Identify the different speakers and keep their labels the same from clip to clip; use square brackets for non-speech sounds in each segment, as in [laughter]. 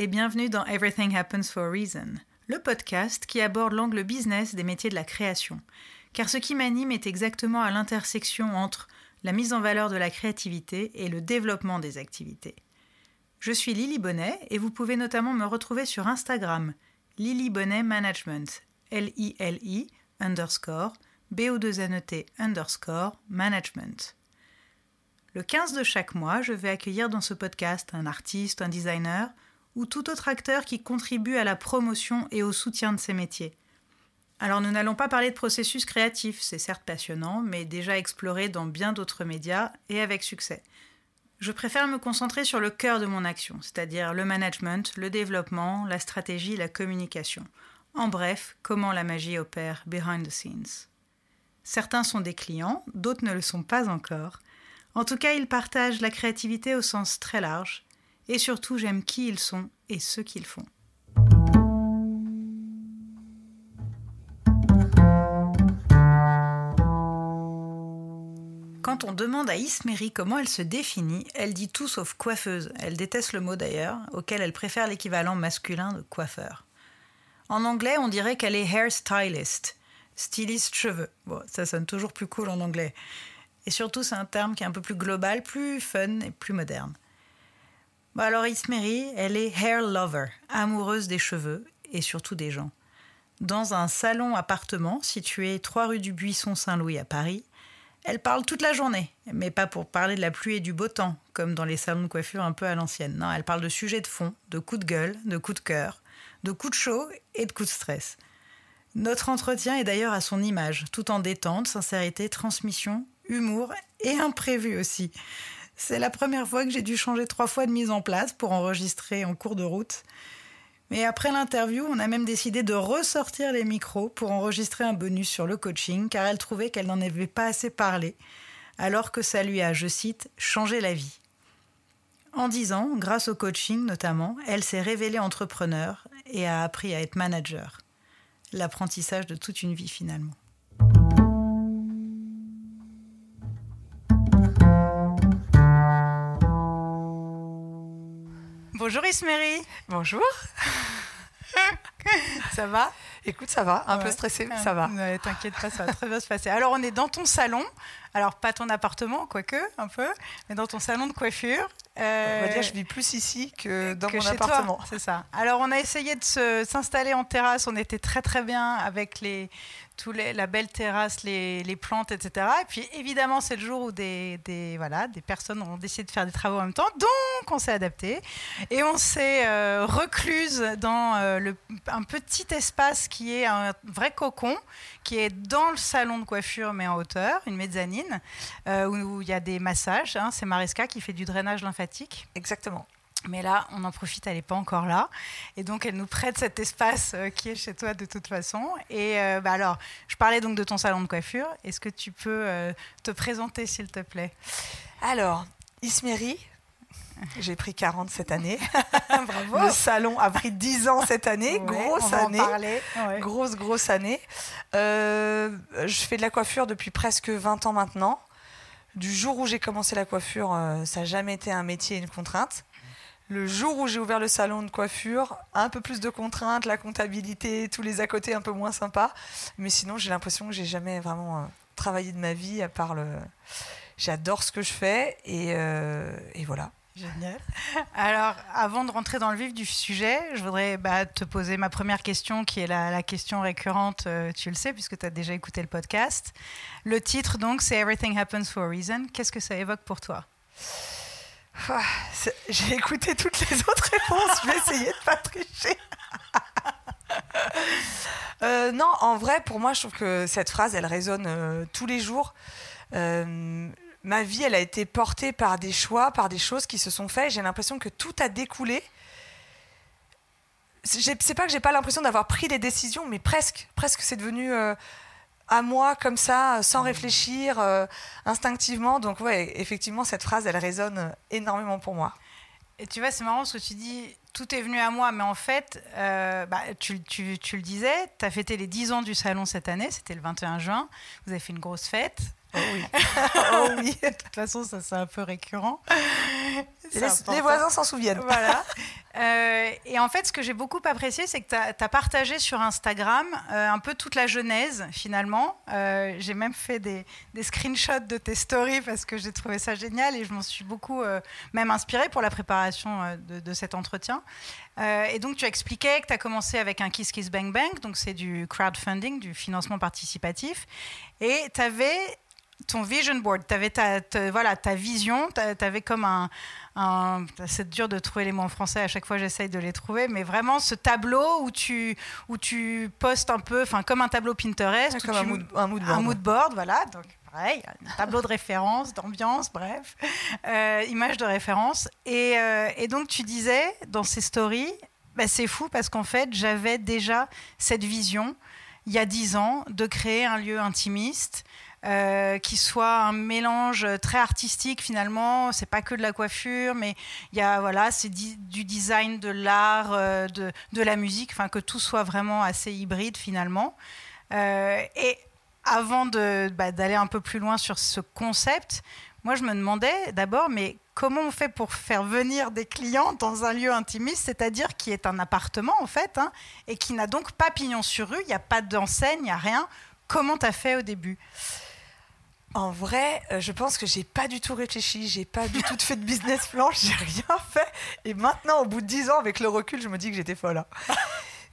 Speaker 1: Et bienvenue dans Everything Happens for a Reason, le podcast qui aborde l'angle business des métiers de la création. Car ce qui m'anime est exactement à l'intersection entre la mise en valeur de la créativité et le développement des activités. Je suis Lily Bonnet et vous pouvez notamment me retrouver sur Instagram, Lily Bonnet Management, L-I-L-I underscore B-O-2-N-E-T underscore management. Le 15 de chaque mois, je vais accueillir dans ce podcast un artiste, un designer ou tout autre acteur qui contribue à la promotion et au soutien de ces métiers. Alors nous n'allons pas parler de processus créatif, c'est certes passionnant, mais déjà exploré dans bien d'autres médias et avec succès. Je préfère me concentrer sur le cœur de mon action, c'est-à-dire le management, le développement, la stratégie, la communication. En bref, comment la magie opère behind the scenes. Certains sont des clients, d'autres ne le sont pas encore. En tout cas, ils partagent la créativité au sens très large, et surtout j'aime qui ils sont et ce qu'ils font. Quand on demande à Ismeri comment elle se définit, elle dit tout sauf coiffeuse. Elle déteste le mot d'ailleurs, auquel elle préfère l'équivalent masculin de coiffeur. En anglais, on dirait qu'elle est hair stylist, styliste cheveux. Bon, ça sonne toujours plus cool en anglais. Et surtout, c'est un terme qui est un peu plus global, plus fun et plus moderne. Bon, alors Ismeri, elle est hair lover, amoureuse des cheveux et surtout des gens. Dans un salon appartement situé 3 rue du Buisson Saint-Louis à Paris, elle parle toute la journée, mais pas pour parler de la pluie et du beau temps, comme dans les salons de coiffure un peu à l'ancienne. Non, elle parle de sujets de fond, de coups de gueule, de coups de cœur, de coups de chaud et de coups de stress. Notre entretien est d'ailleurs à son image, tout en détente, sincérité, transmission, humour et imprévu aussi. C'est la première fois que j'ai dû changer trois fois de mise en place pour enregistrer en cours de route. Mais après l'interview, on a même décidé de ressortir les micros pour enregistrer un bonus sur le coaching, car elle trouvait qu'elle n'en avait pas assez parlé, alors que ça lui a, je cite, changé la vie. En dix ans, grâce au coaching notamment, elle s'est révélée entrepreneur et a appris à être manager. L'apprentissage de toute une vie finalement. Bonjour Ismeri.
Speaker 2: Bonjour. [laughs]
Speaker 1: ça va?
Speaker 2: Écoute, ça va. Un peu stressé, mais ça va.
Speaker 1: T'inquiète pas, ça va très bien se passer. Alors, on est dans ton salon. Alors, pas ton appartement, quoique, un peu, mais dans ton salon de coiffure.
Speaker 2: on va dire, je vis plus ici que dans mon appartement.
Speaker 1: C'est ça. Alors, on a essayé de s'installer en terrasse. On était très, très bien avec les la belle terrasse, les, plantes, etc. Et puis évidemment, c'est le jour où des, des, voilà, des personnes ont décidé de faire des travaux en même temps. Donc, on s'est adapté et on s'est euh, recluse dans euh, le, un petit espace qui est un vrai cocon, qui est dans le salon de coiffure, mais en hauteur, une mezzanine, euh, où il y a des massages. Hein. c'est Mariska qui fait du drainage lymphatique.
Speaker 2: Exactement.
Speaker 1: Mais là, on en profite, elle n'est pas encore là. Et donc, elle nous prête cet espace euh, qui est chez toi de toute façon. Et euh, bah alors, je parlais donc de ton salon de coiffure. Est-ce que tu peux euh, te présenter, s'il te plaît?
Speaker 2: Alors, Ismeri, j'ai pris 40 cette année. [laughs] [laughs]
Speaker 1: Bravo.
Speaker 2: Le salon a pris 10 ans cette année. grosse année. Grosse, grosse année. je fais de la coiffure depuis presque 20 ans maintenant. Du jour où j'ai commencé la coiffure, ça n'a jamais été un métier et une contrainte. Le jour où j'ai ouvert le salon de coiffure, un peu plus de contraintes, la comptabilité, tous les à côté un peu moins sympas. Mais sinon, j'ai l'impression que j'ai jamais vraiment euh, travaillé de ma vie à part le. J'adore ce que je fais et, euh, voilà.
Speaker 1: Génial. Alors, avant de rentrer dans le vif du sujet, je voudrais bah, te poser ma première question, qui est la, question récurrente, euh, tu le sais, puisque tu as déjà écouté le podcast. Le titre, donc, c'est Everything Happens for a Reason. Qu'est-ce que ça évoque pour toi?
Speaker 2: Ah, j'ai écouté toutes les autres réponses, je vais essayer de pas tricher. [laughs] Euh, non, en vrai, pour moi, je trouve que cette phrase, elle résonne euh, tous les jours. Euh, ma vie, elle a été portée par des choix, par des choses qui se sont faites. J'ai l'impression que tout a découlé. C'est pas que j'ai pas l'impression d'avoir pris des décisions, mais presque. Presque, c'est devenu à moi comme ça, sans réfléchir, euh, instinctivement. Donc ouais, effectivement, cette phrase, elle résonne énormément pour moi.
Speaker 1: Et tu vois, c'est marrant ce que tu dis, tout est venu à moi, mais en fait, euh, bah, tu, tu, tu, le disais, tu as fêté les 10 ans du salon cette année, c'était le 21 juin, vous avez fait une grosse fête.
Speaker 2: Oh oui. [laughs] oh
Speaker 1: oui. [laughs] de toute façon, ça c'est un peu récurrent.
Speaker 2: Les, voisins s'en souviennent.
Speaker 1: Voilà. [laughs] Euh, et en fait, ce que j'ai beaucoup apprécié, c'est que tu as, partagé sur Instagram euh, un peu toute la genèse, finalement. Euh, j'ai même fait des, screenshots de tes stories parce que j'ai trouvé ça génial et je m'en suis beaucoup même inspirée pour la préparation de, de, cet entretien. et donc, tu expliquais que tu as commencé avec un Kiss Kiss Bang Bang, donc c'est du crowdfunding, du financement participatif. Et tu avais ton vision board, tu avais ta, voilà, ta vision, tu avais comme un, c'est dur de trouver les mots en français, à chaque fois j'essaye de les trouver, mais vraiment ce tableau où tu, où tu postes un peu, enfin comme un tableau Pinterest,
Speaker 2: comme un, mood, un, mood, board.
Speaker 1: Un mood board, voilà, donc pareil, un tableau de référence, d'ambiance, bref, euh, image de référence. Et, euh, et, donc tu disais dans ces stories, bah, c'est fou parce qu'en fait j'avais déjà cette vision il y a dix ans de créer un lieu intimiste euh, qui soit un mélange très artistique finalement. C'est pas que de la coiffure, mais il y a voilà, c'est du design, de l'art, euh, de, la musique, enfin que tout soit vraiment assez hybride finalement. Euh, et avant bah, d'aller un peu plus loin sur ce concept, moi je me demandais d'abord, mais comment on fait pour faire venir des clients dans un lieu intimiste, c'est-à-dire qui est un appartement en fait, hein, et qui n'a donc pas pignon sur rue, il n'y a pas d'enseigne, il n'y a rien. Comment tu as fait au début?
Speaker 2: En vrai, euh, je pense que j'ai pas du tout réfléchi, j'ai pas du tout fait de business plan, j'ai rien fait. Et maintenant, au bout de dix ans, avec le recul, je me dis que j'étais folle. Hein.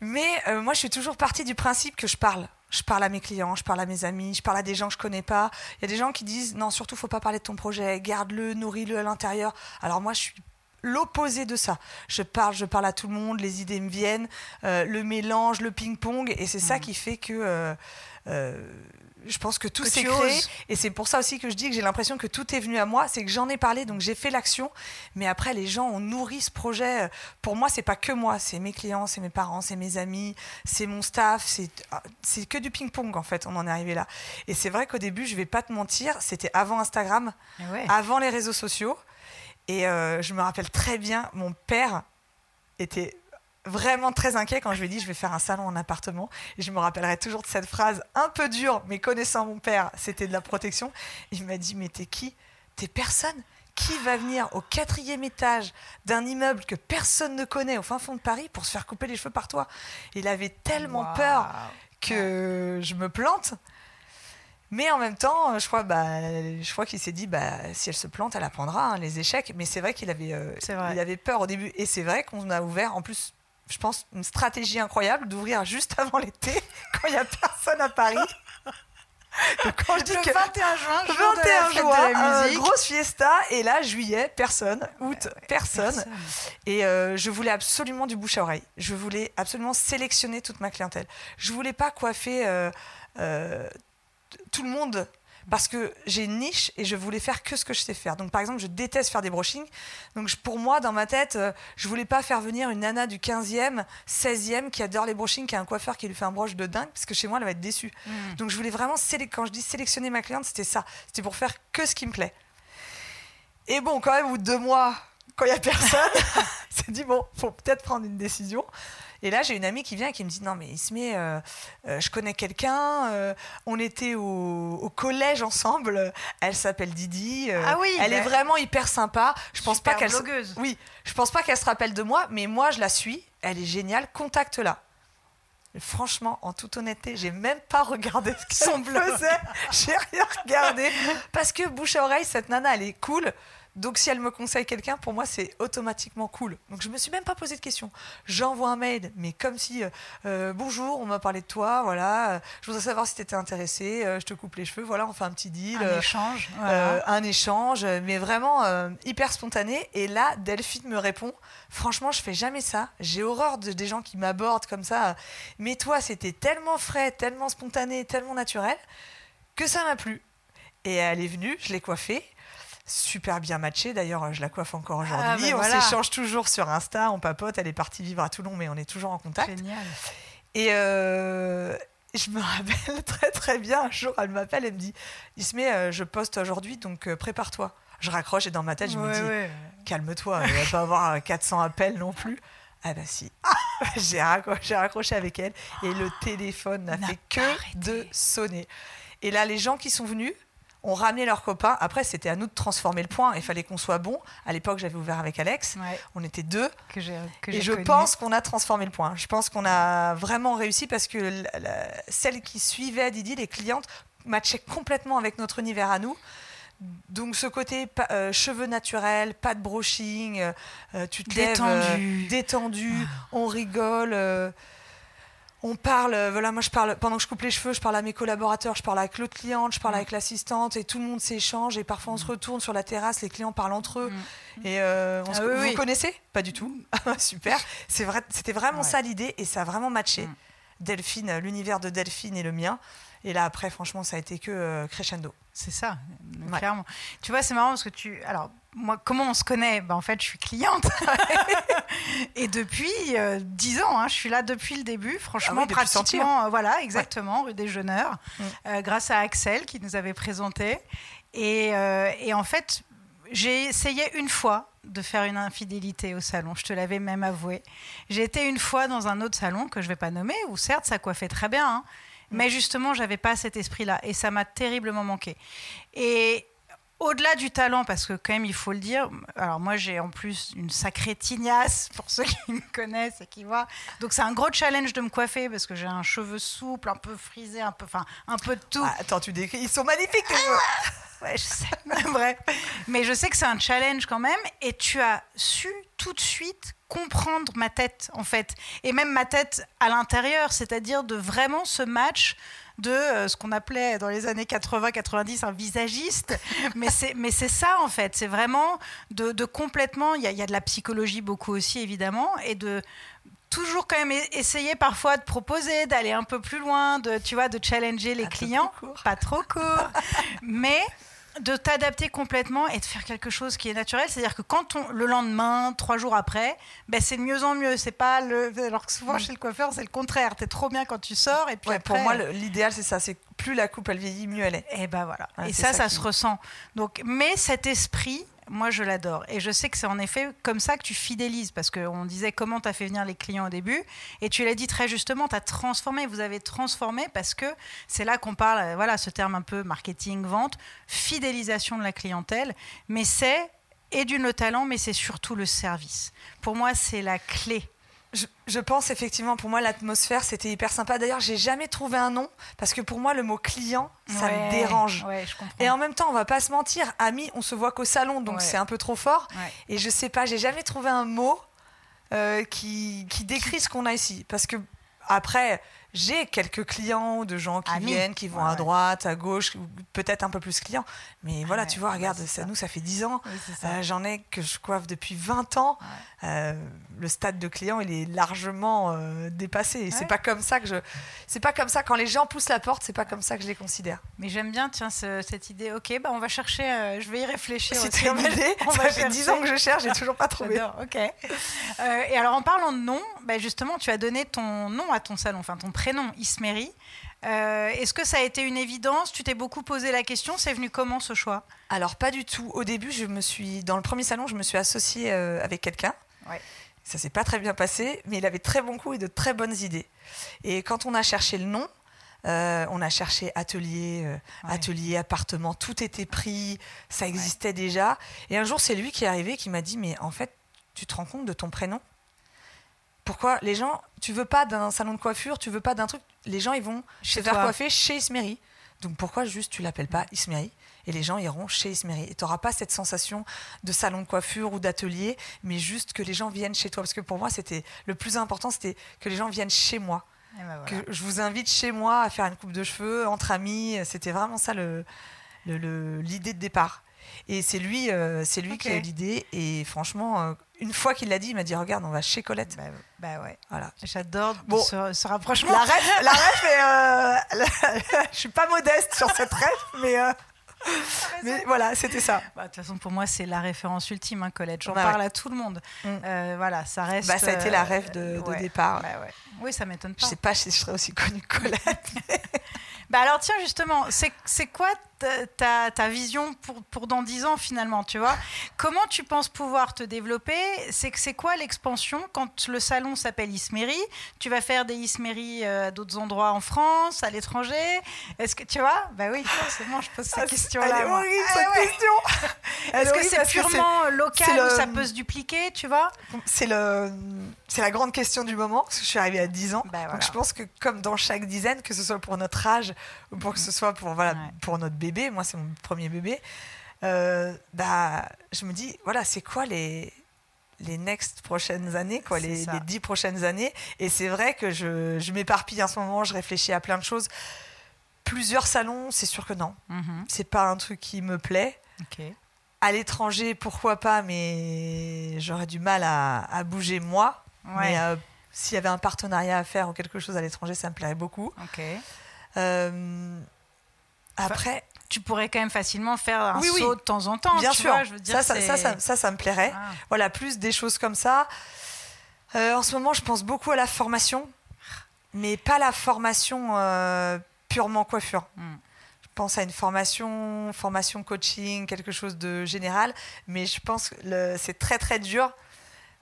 Speaker 2: Mais euh, moi, je suis toujours partie du principe que je parle. Je parle à mes clients, je parle à mes amis, je parle à des gens que je connais pas. Il y a des gens qui disent non, surtout, faut pas parler de ton projet, garde-le, nourris-le à l'intérieur. Alors moi, je suis l'opposé de ça. Je parle, je parle à tout le monde, les idées me viennent, euh, le mélange, le ping-pong, et c'est ça mmh. qui fait que je pense que tout s'est créé. Et c'est pour ça aussi que je dis que j'ai l'impression que tout est venu à moi. C'est que j'en ai parlé, donc j'ai fait l'action. Mais après, les gens ont nourri ce projet. Pour moi, c'est pas que moi. C'est mes clients, c'est mes parents, c'est mes amis, c'est mon staff. C'est que du ping-pong, en fait. On en est arrivé là. Et c'est vrai qu'au début, je vais pas te mentir, c'était avant Instagram, avant les réseaux sociaux. Et euh, je me rappelle très bien, mon père était vraiment très inquiet quand je lui ai dit je vais faire un salon en appartement. Et je me rappellerai toujours de cette phrase un peu dure, mais connaissant mon père, c'était de la protection. Il m'a dit mais t'es qui? T'es personne? Qui va venir au quatrième étage d'un immeuble que personne ne connaît au fin fond de Paris pour se faire couper les cheveux par toi? Il avait tellement peur que je me plante. Mais en même temps, je crois, bah, je crois qu'il s'est dit, bah, si elle se plante, elle apprendra hein, les échecs. Mais c'est vrai qu'il avait, euh, il avait peur au début. Et c'est vrai qu'on a ouvert, en plus, je pense, une stratégie incroyable d'ouvrir juste [laughs] avant l'été, quand il n'y a personne à Paris. [laughs]
Speaker 1: quand je dis le 21 juin,
Speaker 2: 21 juin, euh, grosse fiesta, et là, juillet, personne, août, personne. Et euh, je voulais absolument du bouche à oreille. Je voulais absolument sélectionner toute ma clientèle. Je voulais pas coiffer euh, tout le monde parce que j'ai une niche et je voulais faire que ce que je sais faire. Donc par exemple, je déteste faire des brushings. Donc pour moi, dans ma tête, euh, je voulais pas faire venir une nana du 15e, 16e qui adore les brushings, qui a un coiffeur qui lui fait un broche de dingue, parce que chez moi, elle va être déçue. Mm. Donc je voulais vraiment, quand je dis sélectionner ma cliente, c'était ça. C'était pour faire que ce qui me plaît. Et bon, quand même, au bout de deux mois, quand il n'y a personne, [laughs] c'est dit, bon, faut peut-être prendre une décision. Et là, j'ai une amie qui vient et qui me dit Non, mais Ismé, euh, euh, je connais quelqu'un, euh, on était au, collège ensemble, elle s'appelle Didi, ah oui, elle est bah. vraiment hyper sympa. Je pense pas qu'elle Oui, je pense pas qu'elle se rappelle de moi, mais moi, je la suis, elle est géniale, contacte-la. Franchement, en toute honnêteté, j'ai même pas regardé ce qu'elle faisait. [laughs] J'ai rien regardé. Parce que bouche à oreille, cette nana, elle est cool. Donc si elle me conseille quelqu'un, pour moi c'est automatiquement cool. Donc je me suis même pas posé de questions. J'envoie un mail, mais comme si euh, euh, bonjour, on m'a parlé de toi, voilà. Euh, je voudrais savoir si tu étais intéressé. je te coupe les cheveux, voilà, on fait un petit deal.
Speaker 1: Un échange.
Speaker 2: un échange, mais vraiment hyper spontané. Et là, Delphine me répond. Franchement, je fais jamais ça. J'ai horreur de, des gens qui m'abordent comme ça. Mais toi, c'était tellement frais, tellement spontané, tellement naturel que ça m'a plu. Et elle est venue, je l'ai coiffée super bien matché. D'ailleurs, je la coiffe encore ah, aujourd'hui. Ben on s'échange toujours sur Insta, on papote. Elle est partie vivre à Toulon, mais on est toujours en contact.
Speaker 1: Génial.
Speaker 2: Et euh, je me [laughs] rappelle très très bien. Un jour, elle m'appelle et me dit Ismé, euh, je poste aujourd'hui, donc euh, prépare-toi. Je raccroche et dans ma tête, je me dis Calme-toi, [laughs] il va pas avoir 400 appels non plus. Ah bah si. [laughs] j'ai raccroché, raccroché, avec elle et le téléphone n'a fait que de sonner. Et là, les gens qui sont venus, ont ramené leurs copains. Après, c'était à nous de transformer le point. Il fallait qu'on soit bon. À l'époque, j'avais ouvert avec Alex. On était deux.
Speaker 1: Que
Speaker 2: et je pense qu'on a transformé le point. Je pense qu'on a vraiment réussi parce que celles qui suivaient Didi, les clientes, matchaient complètement avec notre univers à nous. Donc ce côté euh, cheveux naturels, pas de brushing, euh, euh, tu te détendu, détendu, ah. on rigole on parle, euh, voilà, moi je parle, pendant que je coupe les cheveux, je parle à mes collaborateurs, je parle avec l'autre cliente, je parle mm. avec l'assistante et tout le monde s'échange et parfois on se mm. retourne sur la terrasse, les clients parlent entre eux. Mm. Et euh, on ah vous connaissez? Pas du tout. [laughs] Ah, super. Vrai, c'était vraiment ça l'idée et ça a vraiment matché. Delphine, l'univers de Delphine et le mien. Et là après, franchement, ça a été que euh, crescendo.
Speaker 1: C'est ça, clairement. Tu vois, c'est marrant parce que tu. Alors, moi, comment on se connaît? Ben, En fait, je suis cliente. [laughs] et depuis euh, dix ans, hein, je suis là depuis le début, franchement, ah pratiquement. Euh, voilà, exactement, rue des Jeuneurs, mm. euh, grâce à Axel qui nous avait présenté. Et, et en fait, j'ai essayé une fois de faire une infidélité au salon. Je te l'avais même avoué. J'ai été une fois dans un autre salon que je ne vais pas nommer, où certes, ça coiffait très bien. Hein, mm. mais justement, j'avais pas cet esprit-là. Et ça m'a terriblement manqué. Et au-delà du talent, parce que quand même il faut le dire, alors moi j'ai en plus une sacrée tignasse [laughs] pour ceux qui me connaissent et qui voient. Donc c'est un gros challenge de me coiffer parce que j'ai un cheveu souple, un peu frisé, un peu, enfin un peu de tout. Ah,
Speaker 2: attends, tu décris, ils sont magnifiques tes cheveux.
Speaker 1: Ah, ouais, je sais, [laughs] bref. Mais je sais que c'est un challenge quand même et tu as su tout de suite comprendre ma tête en fait et même ma tête à l'intérieur, c'est-à-dire de vraiment ce match de euh, ce qu'on appelait dans les années 80-90 un visagiste. [laughs] mais c'est ça, en fait. C'est vraiment de, complètement. Il y, a de la psychologie beaucoup aussi, évidemment, et de toujours quand même essayer parfois de proposer, d'aller un peu plus loin, de, tu vois, de challenger les clients. Pas trop court. [laughs] mais de t'adapter complètement et de faire quelque chose qui est naturel. C'est-à-dire que quand on, le lendemain, trois jours après, ben c'est de mieux en mieux. C'est pas le. Alors que souvent chez le coiffeur, c'est le contraire. T'es trop bien quand tu sors et puis
Speaker 2: Pour moi, l'idéal c'est ça. C'est plus la coupe elle vieillit, mieux elle est.
Speaker 1: Et ben voilà. et ça, ça, se ressent. Donc, mais cet esprit moi, je l'adore. Et je sais que c'est en effet comme ça que tu fidélises, parce qu'on disait comment tu as fait venir les clients au début. Et tu l'as dit très justement, tu as transformé, vous avez transformé, parce que c'est là qu'on parle, euh, voilà, ce terme un peu marketing, vente, fidélisation de la clientèle. Mais c'est, et du le talent, mais c'est surtout le service. Pour moi, c'est la clé
Speaker 2: je, pense effectivement, pour moi, l'atmosphère, c'était hyper sympa. D'ailleurs, j'ai jamais trouvé un nom parce que pour moi, le mot client, ça me dérange. et en même temps, on va pas se mentir, amis, on se voit qu'au salon, donc c'est un peu trop fort. Et je sais pas, j'ai jamais trouvé un mot euh, qui, qui décrit ce qu'on a ici. Parce que après, j'ai quelques clients de gens qui viennent, qui vont à droite, à gauche, peut-être un peu plus clients. Mais voilà, tu vois, regarde, ça, nous, ça fait 10 ans. Euh, j'en ai que je coiffe depuis 20 ans. Euh, le stade de client, il est largement euh, dépassé. C'est pas comme ça que je. C'est pas comme ça quand les gens poussent la porte. C'est pas comme ça que je les considère.
Speaker 1: Mais j'aime bien, tiens, cette idée. Ok, bah on va chercher. je vais y réfléchir.
Speaker 2: C'était une idée. [laughs] ça fait 10 ans que je cherche, j'ai toujours pas trouvé.
Speaker 1: Ok. et alors en parlant de nom, bah, justement, tu as donné ton nom à ton salon, enfin ton prénom. Euh, Est-ce que ça a été une évidence? Tu t'es beaucoup posé la question. C'est venu comment ce choix?
Speaker 2: Alors pas du tout. Au début, je me suis dans le premier salon, je me suis associée euh, avec quelqu'un. Ouais. Ça s'est pas très bien passé, mais il avait très bon goût et de très bonnes idées. Et quand on a cherché le nom, euh, on a cherché atelier, euh, atelier, appartement, tout était pris, ça existait déjà. Et un jour, c'est lui qui est arrivé, qui m'a dit, mais en fait, tu te rends compte de ton prénom? Pourquoi les gens, tu veux pas d'un salon de coiffure, tu veux pas d'un truc, les gens ils vont se faire coiffer chez Ismeri. Donc pourquoi juste tu l'appelles pas Ismeri et les gens iront chez Ismeri. Et tu n'auras pas cette sensation de salon de coiffure ou d'atelier, mais juste que les gens viennent chez toi. Parce que pour moi, c'était le plus important, c'était que les gens viennent chez moi. Ben que je vous invite chez moi à faire une coupe de cheveux entre amis. C'était vraiment ça l'idée le, l'idée de départ. Et c'est lui, euh, c'est lui qui a eu l'idée. Et franchement, euh, une fois qu'il l'a dit, il m'a dit Regarde, on va chez Colette.
Speaker 1: Bah, bah ouais. Voilà. J'adore bon, ce, rapprochement.
Speaker 2: La rêve, la rêve euh, [laughs] je suis pas modeste sur cette rêve, mais. Mais voilà, c'était ça.
Speaker 1: Bah, de toute façon, pour moi, c'est la référence ultime, hein, Colette. J'en parle à tout le monde. Mm. voilà, ça reste.
Speaker 2: Bah, ça a été la rêve de, départ.
Speaker 1: Oui, ça m'étonne pas.
Speaker 2: Je sais pas si je serais aussi connue que Colette. [laughs]
Speaker 1: Bah alors tiens justement, c'est quoi ta, ta, vision pour, pour, dans 10 ans finalement, tu vois. Comment tu penses pouvoir te développer? C'est c'est quoi l'expansion? Quand le salon s'appelle Isméry Tu vas faire des Isméry euh, à d'autres endroits en France, à l'étranger. Est-ce que tu vois? Bah oui, forcément, je pose [laughs] cette ah, question-là.
Speaker 2: Elle est horrible cette ah question. [laughs]
Speaker 1: Est-ce que c'est purement local ou ça peut se dupliquer, tu vois?
Speaker 2: C'est le c'est la grande question du moment parce que je suis arrivée à 10 ans. Bah, Donc je pense que comme dans chaque dizaine, que ce soit pour notre âge ou pour que ce soit pour voilà pour notre bébé, moi c'est mon premier bébé, euh, bah, je me dis, voilà, c'est quoi les, les next prochaines années, quoi, les, les, dix prochaines années? Et c'est vrai que je, je m'éparpille en ce moment, je réfléchis à plein de choses. Plusieurs salons, c'est sûr que non. Mm-hmm. C'est pas un truc qui me plaît. À l'étranger, pourquoi pas, mais j'aurais du mal à, à bouger moi. Mais euh, s'il y avait un partenariat à faire ou quelque chose à l'étranger, ça me plairait beaucoup. Euh, après,
Speaker 1: tu pourrais quand même facilement faire un saut de temps en temps.
Speaker 2: Bien sûr, ça, ça, ça, me plairait. Ah. Voilà, plus des choses comme ça. Euh, en ce moment, je pense beaucoup à la formation, mais pas la formation euh, purement coiffure. Hmm. Je pense à une formation, formation coaching, quelque chose de général, mais je pense que c'est très très dur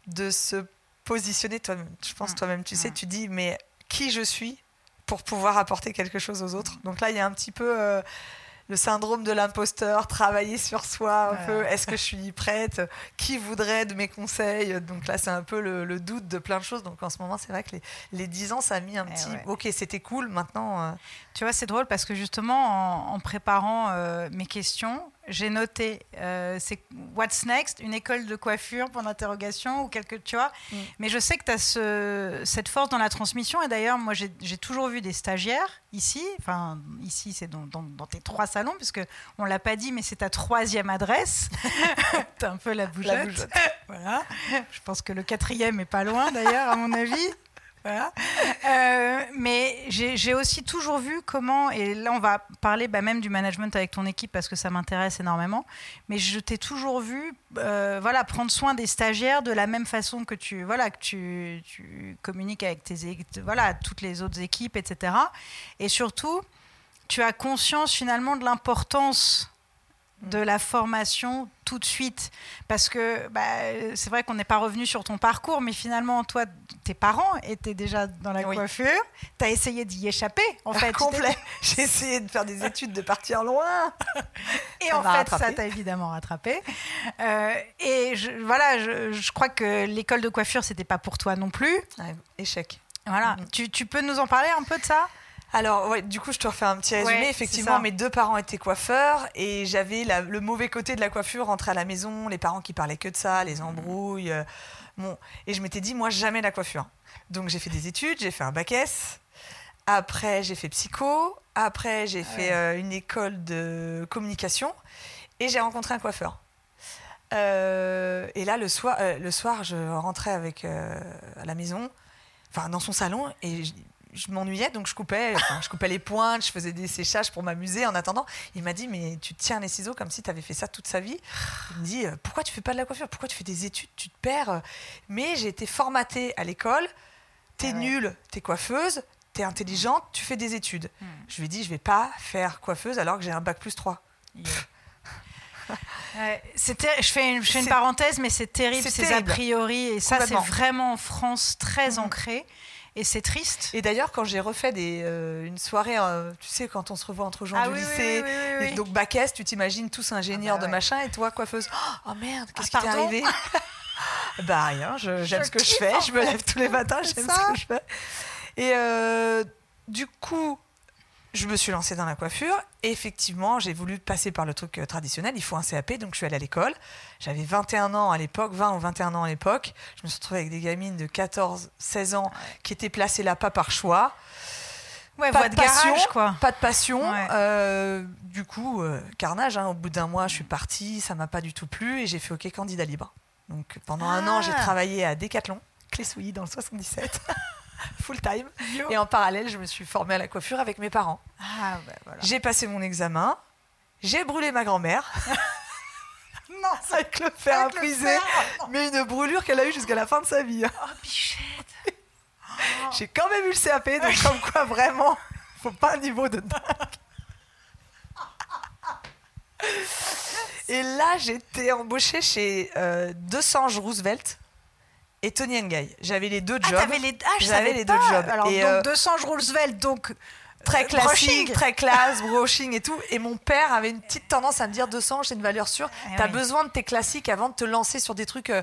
Speaker 2: de se positionner. Toi, je pense hmm. toi-même, tu sais, hmm. tu dis, mais qui je suis pour pouvoir apporter quelque chose aux autres? Donc là, il y a un petit peu euh, le syndrome de l'imposteur, travailler sur soi un peu. Est-ce que je suis prête Qui voudrait de mes conseils? Donc là, c'est un peu le, doute de plein de choses. Donc en ce moment, c'est vrai que les, les 10 ans, ça a mis un eh petit. Ok, c'était cool. Maintenant. Euh,
Speaker 1: tu vois, c'est drôle parce que justement, en, préparant euh, mes questions, j'ai noté euh, c'est What's Next, une école de coiffure pour l'interrogation ou quelque, tu vois. Mm. Mais je sais que tu as ce, cette force dans la transmission. Et d'ailleurs, moi, j'ai toujours vu des stagiaires ici. Enfin, ici, c'est dans, dans, tes trois salons, puisque on l'a pas dit, mais c'est ta troisième adresse. [laughs] tu un peu la bougeotte. La bougeotte. [laughs] voilà. Je pense que le quatrième est pas loin, d'ailleurs, à mon avis. Euh, mais j'ai aussi toujours vu comment, et là on va parler bah, même du management avec ton équipe parce que ça m'intéresse énormément, mais je t'ai toujours vu euh, voilà, prendre soin des stagiaires de la même façon que tu, voilà, que tu, tu communiques avec tes, voilà, toutes les autres équipes, etc. Et surtout, tu as conscience finalement de l'importance de la formation tout de suite Parce que bah, c'est vrai qu'on n'est pas revenu sur ton parcours, mais finalement, toi, tes parents étaient déjà dans la coiffure. Tu as essayé d'y échapper, en fait.
Speaker 2: Complet. [laughs] J'ai essayé de faire des études, de partir loin.
Speaker 1: Et en fait, ça t'a évidemment rattrapé. Euh, et je, voilà, je, crois que l'école de coiffure, c'était pas pour toi non plus.
Speaker 2: échec.
Speaker 1: Voilà. Tu, tu peux nous en parler un peu de ça?
Speaker 2: Alors, ouais, du coup, je te refais un petit résumé. Effectivement, mes deux parents étaient coiffeurs et j'avais le mauvais côté de la coiffure, rentrer à la maison, les parents qui parlaient que de ça, les embrouilles. Euh, bon. Et je m'étais dit, moi, jamais la coiffure. Donc, j'ai fait des études, j'ai fait un bac S. Après, j'ai fait psycho. Après, j'ai fait euh, une école de communication. Et j'ai rencontré un coiffeur. Euh, et là, le soir, le soir, je rentrais avec à la maison, enfin dans son salon, et je, je m'ennuyais, donc je coupais, je coupais les pointes, je faisais des séchages pour m'amuser en attendant. Il m'a dit, mais tu tiens les ciseaux comme si tu avais fait ça toute sa vie. Il me dit, euh, pourquoi tu fais pas de la coiffure? Pourquoi tu fais des études? Tu te perds. Mais j'ai été formatée à l'école. T'es es ah nulle, t'es coiffeuse, t'es intelligente, tu fais des études. Hmm. Je lui ai dit, je vais pas faire coiffeuse alors que j'ai un bac plus 3. [laughs]
Speaker 1: je fais une, une parenthèse, mais c'est terrible ces a priori. Et ça, c'est vraiment en France très hmm. ancré. Et c'est triste.
Speaker 2: Et d'ailleurs, quand j'ai refait des, euh, une soirée, euh, tu sais, quand on se revoit entre gens ah du lycée, donc bac tu t'imagines tous ingénieurs ah bah de machin, et toi, coiffeuse, oh, [gasps] oh merde, qu'est-ce ah, qui t'est arrivé [laughs] Bah rien, j'aime ce que je fais, je me lève tous les [laughs] matins, j'aime ce que je fais. Et euh, du coup, je me suis lancée dans la coiffure. Et effectivement, j'ai voulu passer par le truc euh, traditionnel. Il faut un CAP, donc je suis allée à l'école. J'avais 21 ans à l'époque, 20 ou 21 ans à l'époque. Je me suis retrouvée avec des gamines de 14, 16 ans qui étaient placées là pas par choix.
Speaker 1: Ouais, pas de, passion, quoi.
Speaker 2: Pas de passion. Euh, du coup, euh, carnage. Hein. au bout d'un mois, je suis partie. Ça m'a pas du tout plu et j'ai fait OK candidat libre. Donc pendant un an, j'ai ah. travaillé à Decathlon, Clé dans le 77. [laughs] [laughs] full time. Et en parallèle, je me suis formée à la coiffure avec mes parents. Ah, bah, j'ai passé mon examen. J'ai brûlé ma grand-mère. [laughs] non, [laughs] avec le fer à briser. Mais une brûlure qu'elle a eue jusqu'à la fin de sa vie.
Speaker 1: Oh, bichette.
Speaker 2: J'ai quand même eu le CAP, donc comme quoi vraiment, faut pas un niveau de dingue. Et là, j'étais embauchée chez euh, Desange Roosevelt et Tony Guy. J'avais les deux ah, jobs.
Speaker 1: Ah, les... Ah, J'avais les deux jobs. Alors, et, donc, euh, Desange Roosevelt, donc
Speaker 2: très classique, très classe, brushing et tout. Et mon père avait une petite tendance à me dire 200, c'est une valeur sûre. Eh tu as besoin de tes classiques avant de te lancer sur des trucs euh,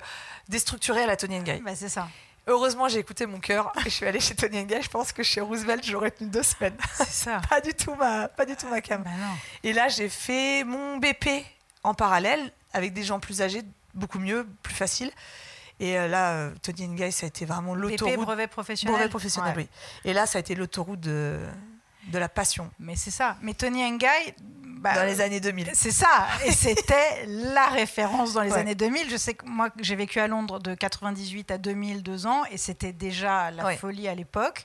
Speaker 2: déstructurés à la Tony Guy.
Speaker 1: Bah, c'est ça.
Speaker 2: Heureusement, j'ai écouté mon cœur et je suis allée chez Tony Guy. Je pense que chez Roosevelt, j'aurais tenu deux semaines.
Speaker 1: C'est ça. [laughs]
Speaker 2: pas du tout ma, pas du tout ma cam.
Speaker 1: Bah
Speaker 2: et là, j'ai fait mon BP en parallèle avec des gens plus âgés, beaucoup mieux, plus facile. Et euh, là, euh, Tony Guy, ça a été vraiment l'autoroute.
Speaker 1: Brevet professionnel.
Speaker 2: Brevet professionnel, oui. Et là, ça a été l'autoroute de, de la passion.
Speaker 1: Mais c'est ça. Mais Tony Nguy,
Speaker 2: bah, dans les années 2000.
Speaker 1: C'est ça. Et c'était [laughs] la référence dans les années 2000. Je sais que moi, j'ai vécu à Londres de 98 à 2000, deux ans, et c'était déjà la folie à l'époque.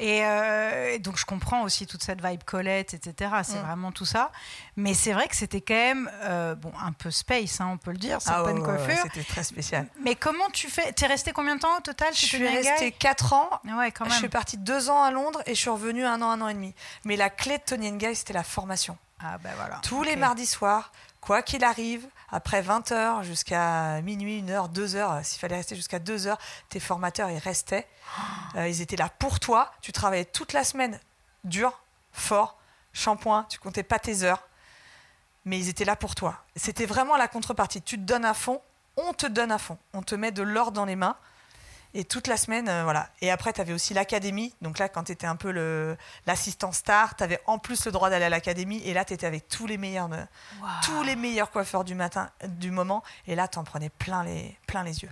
Speaker 1: Euh, et, donc, je comprends aussi toute cette vibe Colette, etc. C'est mm. vraiment tout ça. Mais c'est vrai que c'était quand même euh, bon, un peu space, hein, on peut le dire,
Speaker 2: ah certaines ah coiffures. c'était très spécial.
Speaker 1: Mais comment tu fais? Tu es resté combien de temps au total
Speaker 2: Je suis restée 4 ans.
Speaker 1: Ouais, quand même.
Speaker 2: Je suis partie 2 ans à Londres et je suis revenue un an, un an et demi. Mais la clé de Tony Guy, c'était la formation.
Speaker 1: Ah ben voilà.
Speaker 2: Tous les mardis soirs, quoi qu'il arrive, après 20h jusqu'à minuit, 1h, 2h, s'il fallait rester jusqu'à 2h, tes formateurs, ils restaient. Euh, ils étaient là pour toi. Tu travaillais toute la semaine dur, fort, shampoing, tu comptais pas tes heures. Mais ils étaient là pour toi. C'était vraiment la contrepartie. Tu te donnes à fond, on te donne à fond. On te met de l'or dans les mains. Et toute la semaine, euh, voilà. Et après, tu avais aussi l'académie. Donc là, quand tu étais un peu l'assistant star, tu avais en plus le droit d'aller à l'académie. Et là, tu étais avec tous les meilleurs, tous les meilleurs coiffeurs du matin, du moment. Et là, tu en prenais plein les, plein les yeux.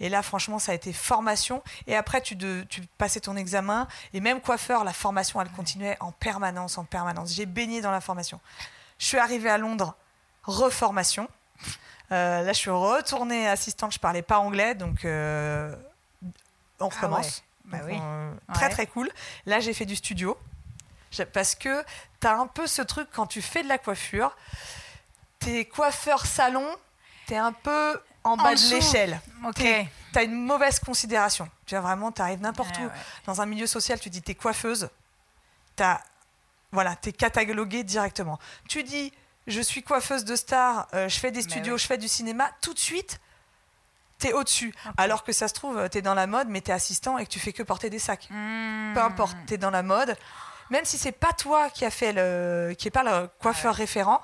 Speaker 2: Et là, franchement, ça a été formation. Et après, tu, tu passais ton examen. Et même coiffeur, la formation, elle continuait en permanence, en permanence. J'ai baigné dans la formation. Je suis arrivée à Londres, reformation. Euh, là, je suis retournée assistante. Je parlais pas anglais, donc euh, on ah recommence.
Speaker 1: Bah
Speaker 2: très très cool. Là, j'ai fait du studio parce que tu as un peu ce truc quand tu fais de la coiffure, t'es coiffeur salon, tu es un peu en bas de l'échelle.
Speaker 1: Ok.
Speaker 2: Tu as une mauvaise considération. Tu vois, vraiment, tu arrives n'importe où. Dans un milieu social, tu dis t'es coiffeuse, as, voilà, tu es cataloguée directement. Tu dis je suis coiffeuse de star, euh, je fais des studios, je fais du cinéma, tout de suite, t'es au-dessus. Alors que ça se trouve, t'es dans la mode, mais t'es assistant et que tu fais que porter des sacs.
Speaker 1: Hmm.
Speaker 2: Peu importe, t'es dans la mode. Même si c'est pas toi qui a fait le, qui est pas le coiffeur référent,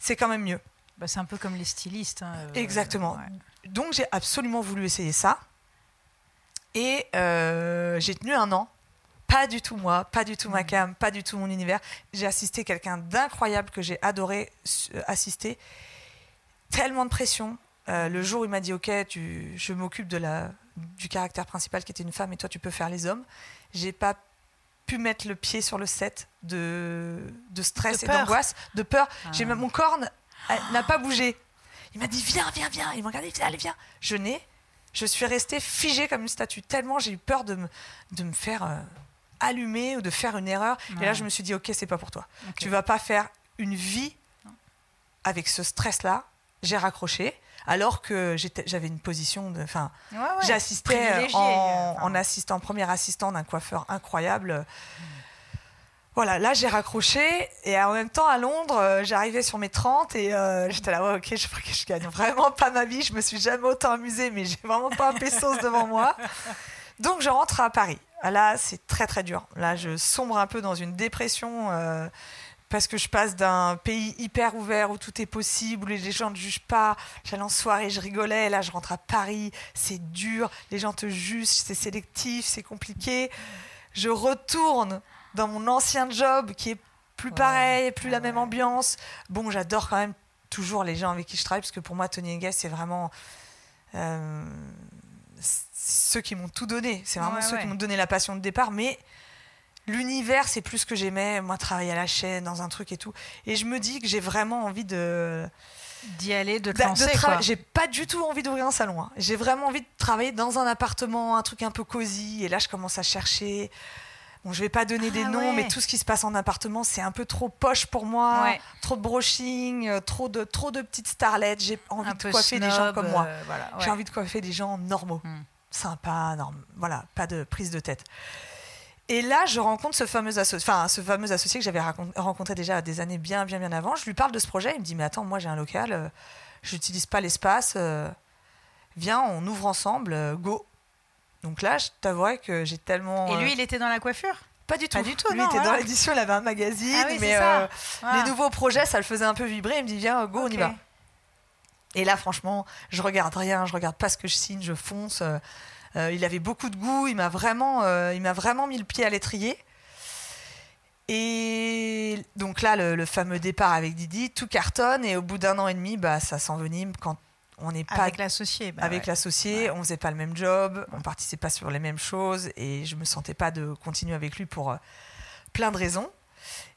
Speaker 2: c'est quand même mieux.
Speaker 1: Bah, c'est un peu comme les stylistes. Hein,
Speaker 2: euh, Exactement. Donc j'ai absolument voulu essayer ça. Et euh, j'ai tenu un an. Pas du tout moi, pas du tout ma hmm. cam, pas du tout mon univers. J'ai assisté quelqu'un d'incroyable que j'ai adoré assister. Tellement de pression, euh, le jour où il m'a dit ok, tu, je m'occupe de la, du caractère principal qui était une femme et toi tu peux faire les hommes, j'ai pas pu mettre le pied sur le set de, de stress et d'angoisse, de peur. Ah. J'ai mon corps n'a pas bougé. Il m'a dit viens, viens, viens. Il m'a regardé, il allez viens. Je n'ai, je suis restée figée comme une statue tellement j'ai eu peur de me, de me faire euh, allumer ou de faire une erreur. Et là je me suis dit ok, c'est pas pour toi. Tu vas pas faire une vie avec ce stress là. J'ai raccroché alors que j'avais une position de. Enfin, j'assistais en, en, assistant, premier assistant d'un coiffeur incroyable. Voilà, là j'ai raccroché et en même temps à Londres, euh, j'arrivais sur mes 30 et euh, j'étais là, ouais, ok, je crois [laughs] que je gagne vraiment pas ma vie, je me suis jamais autant amusée, mais j'ai vraiment pas un pesos devant moi. Donc je rentre à Paris. Là, c'est très très dur. Là, je sombre un peu dans une dépression. Euh, parce que je passe d'un pays hyper ouvert où tout est possible, où les gens ne jugent pas. J'allais en soirée, je rigolais. Là, je rentre à Paris, c'est dur, les gens te jugent, c'est sélectif, c'est compliqué. Je retourne dans mon ancien job qui est plus pareil, plus la même ambiance. Bon, j'adore quand même toujours les gens avec qui je travaille, parce que pour moi, Tony Guest, c'est vraiment. Euh, ceux qui m'ont tout donné. C'est vraiment ceux qui m'ont donné la passion de départ. Mais l'univers, c'est plus ce que j'aimais. Moi, travailler à la chaîne, dans un truc et tout. Et je me dis que j'ai vraiment envie de
Speaker 1: d'y aller, de te lancer.
Speaker 2: J'ai pas du tout envie d'ouvrir un salon. Hein. J'ai vraiment envie de travailler dans un appartement, un truc un peu cosy. Et là, je commence à chercher. Bon, je vais pas donner des ah noms, mais tout ce qui se passe en appartement, c'est un peu trop poche pour moi. Trop de brushing, euh, trop de, trop de petites starlettes. J'ai envie de coiffer des gens comme moi.
Speaker 1: Euh,
Speaker 2: j'ai envie de coiffer des gens normaux, hmm. sympas, voilà, pas de prise de tête. Et là, je rencontre ce fameux, associé, enfin, ce fameux associé que j'avais rencontré déjà des années bien, bien, bien avant. Je lui parle de ce projet. Il me dit Mais attends, moi, j'ai un local, euh, je n'utilise pas l'espace. Euh, viens, on ouvre ensemble, euh, go. Donc là, je t'avouerais que j'ai tellement.
Speaker 1: Et lui, il était dans la coiffure?
Speaker 2: Pas du tout.
Speaker 1: Pas du tout.
Speaker 2: Lui était dans l'édition, il avait un magazine, ah mais les nouveaux projets, ça le faisait un peu vibrer. Il me dit viens, go, on y va. Et là, franchement, je regarde rien, je regarde pas ce que je signe, je fonce. Euh, il avait beaucoup de goût, il m'a vraiment, euh, il m'a vraiment mis le pied à l'étrier. Et donc là, le, fameux départ avec Didi, tout cartonne et au bout d'un an et demi, bah, ça s'envenime quand on n'est pas
Speaker 1: avec l'associé. Bah
Speaker 2: avec l'associé, on faisait pas le même job, on participait pas sur les mêmes choses et je me sentais pas de continuer avec lui pour euh, plein de raisons.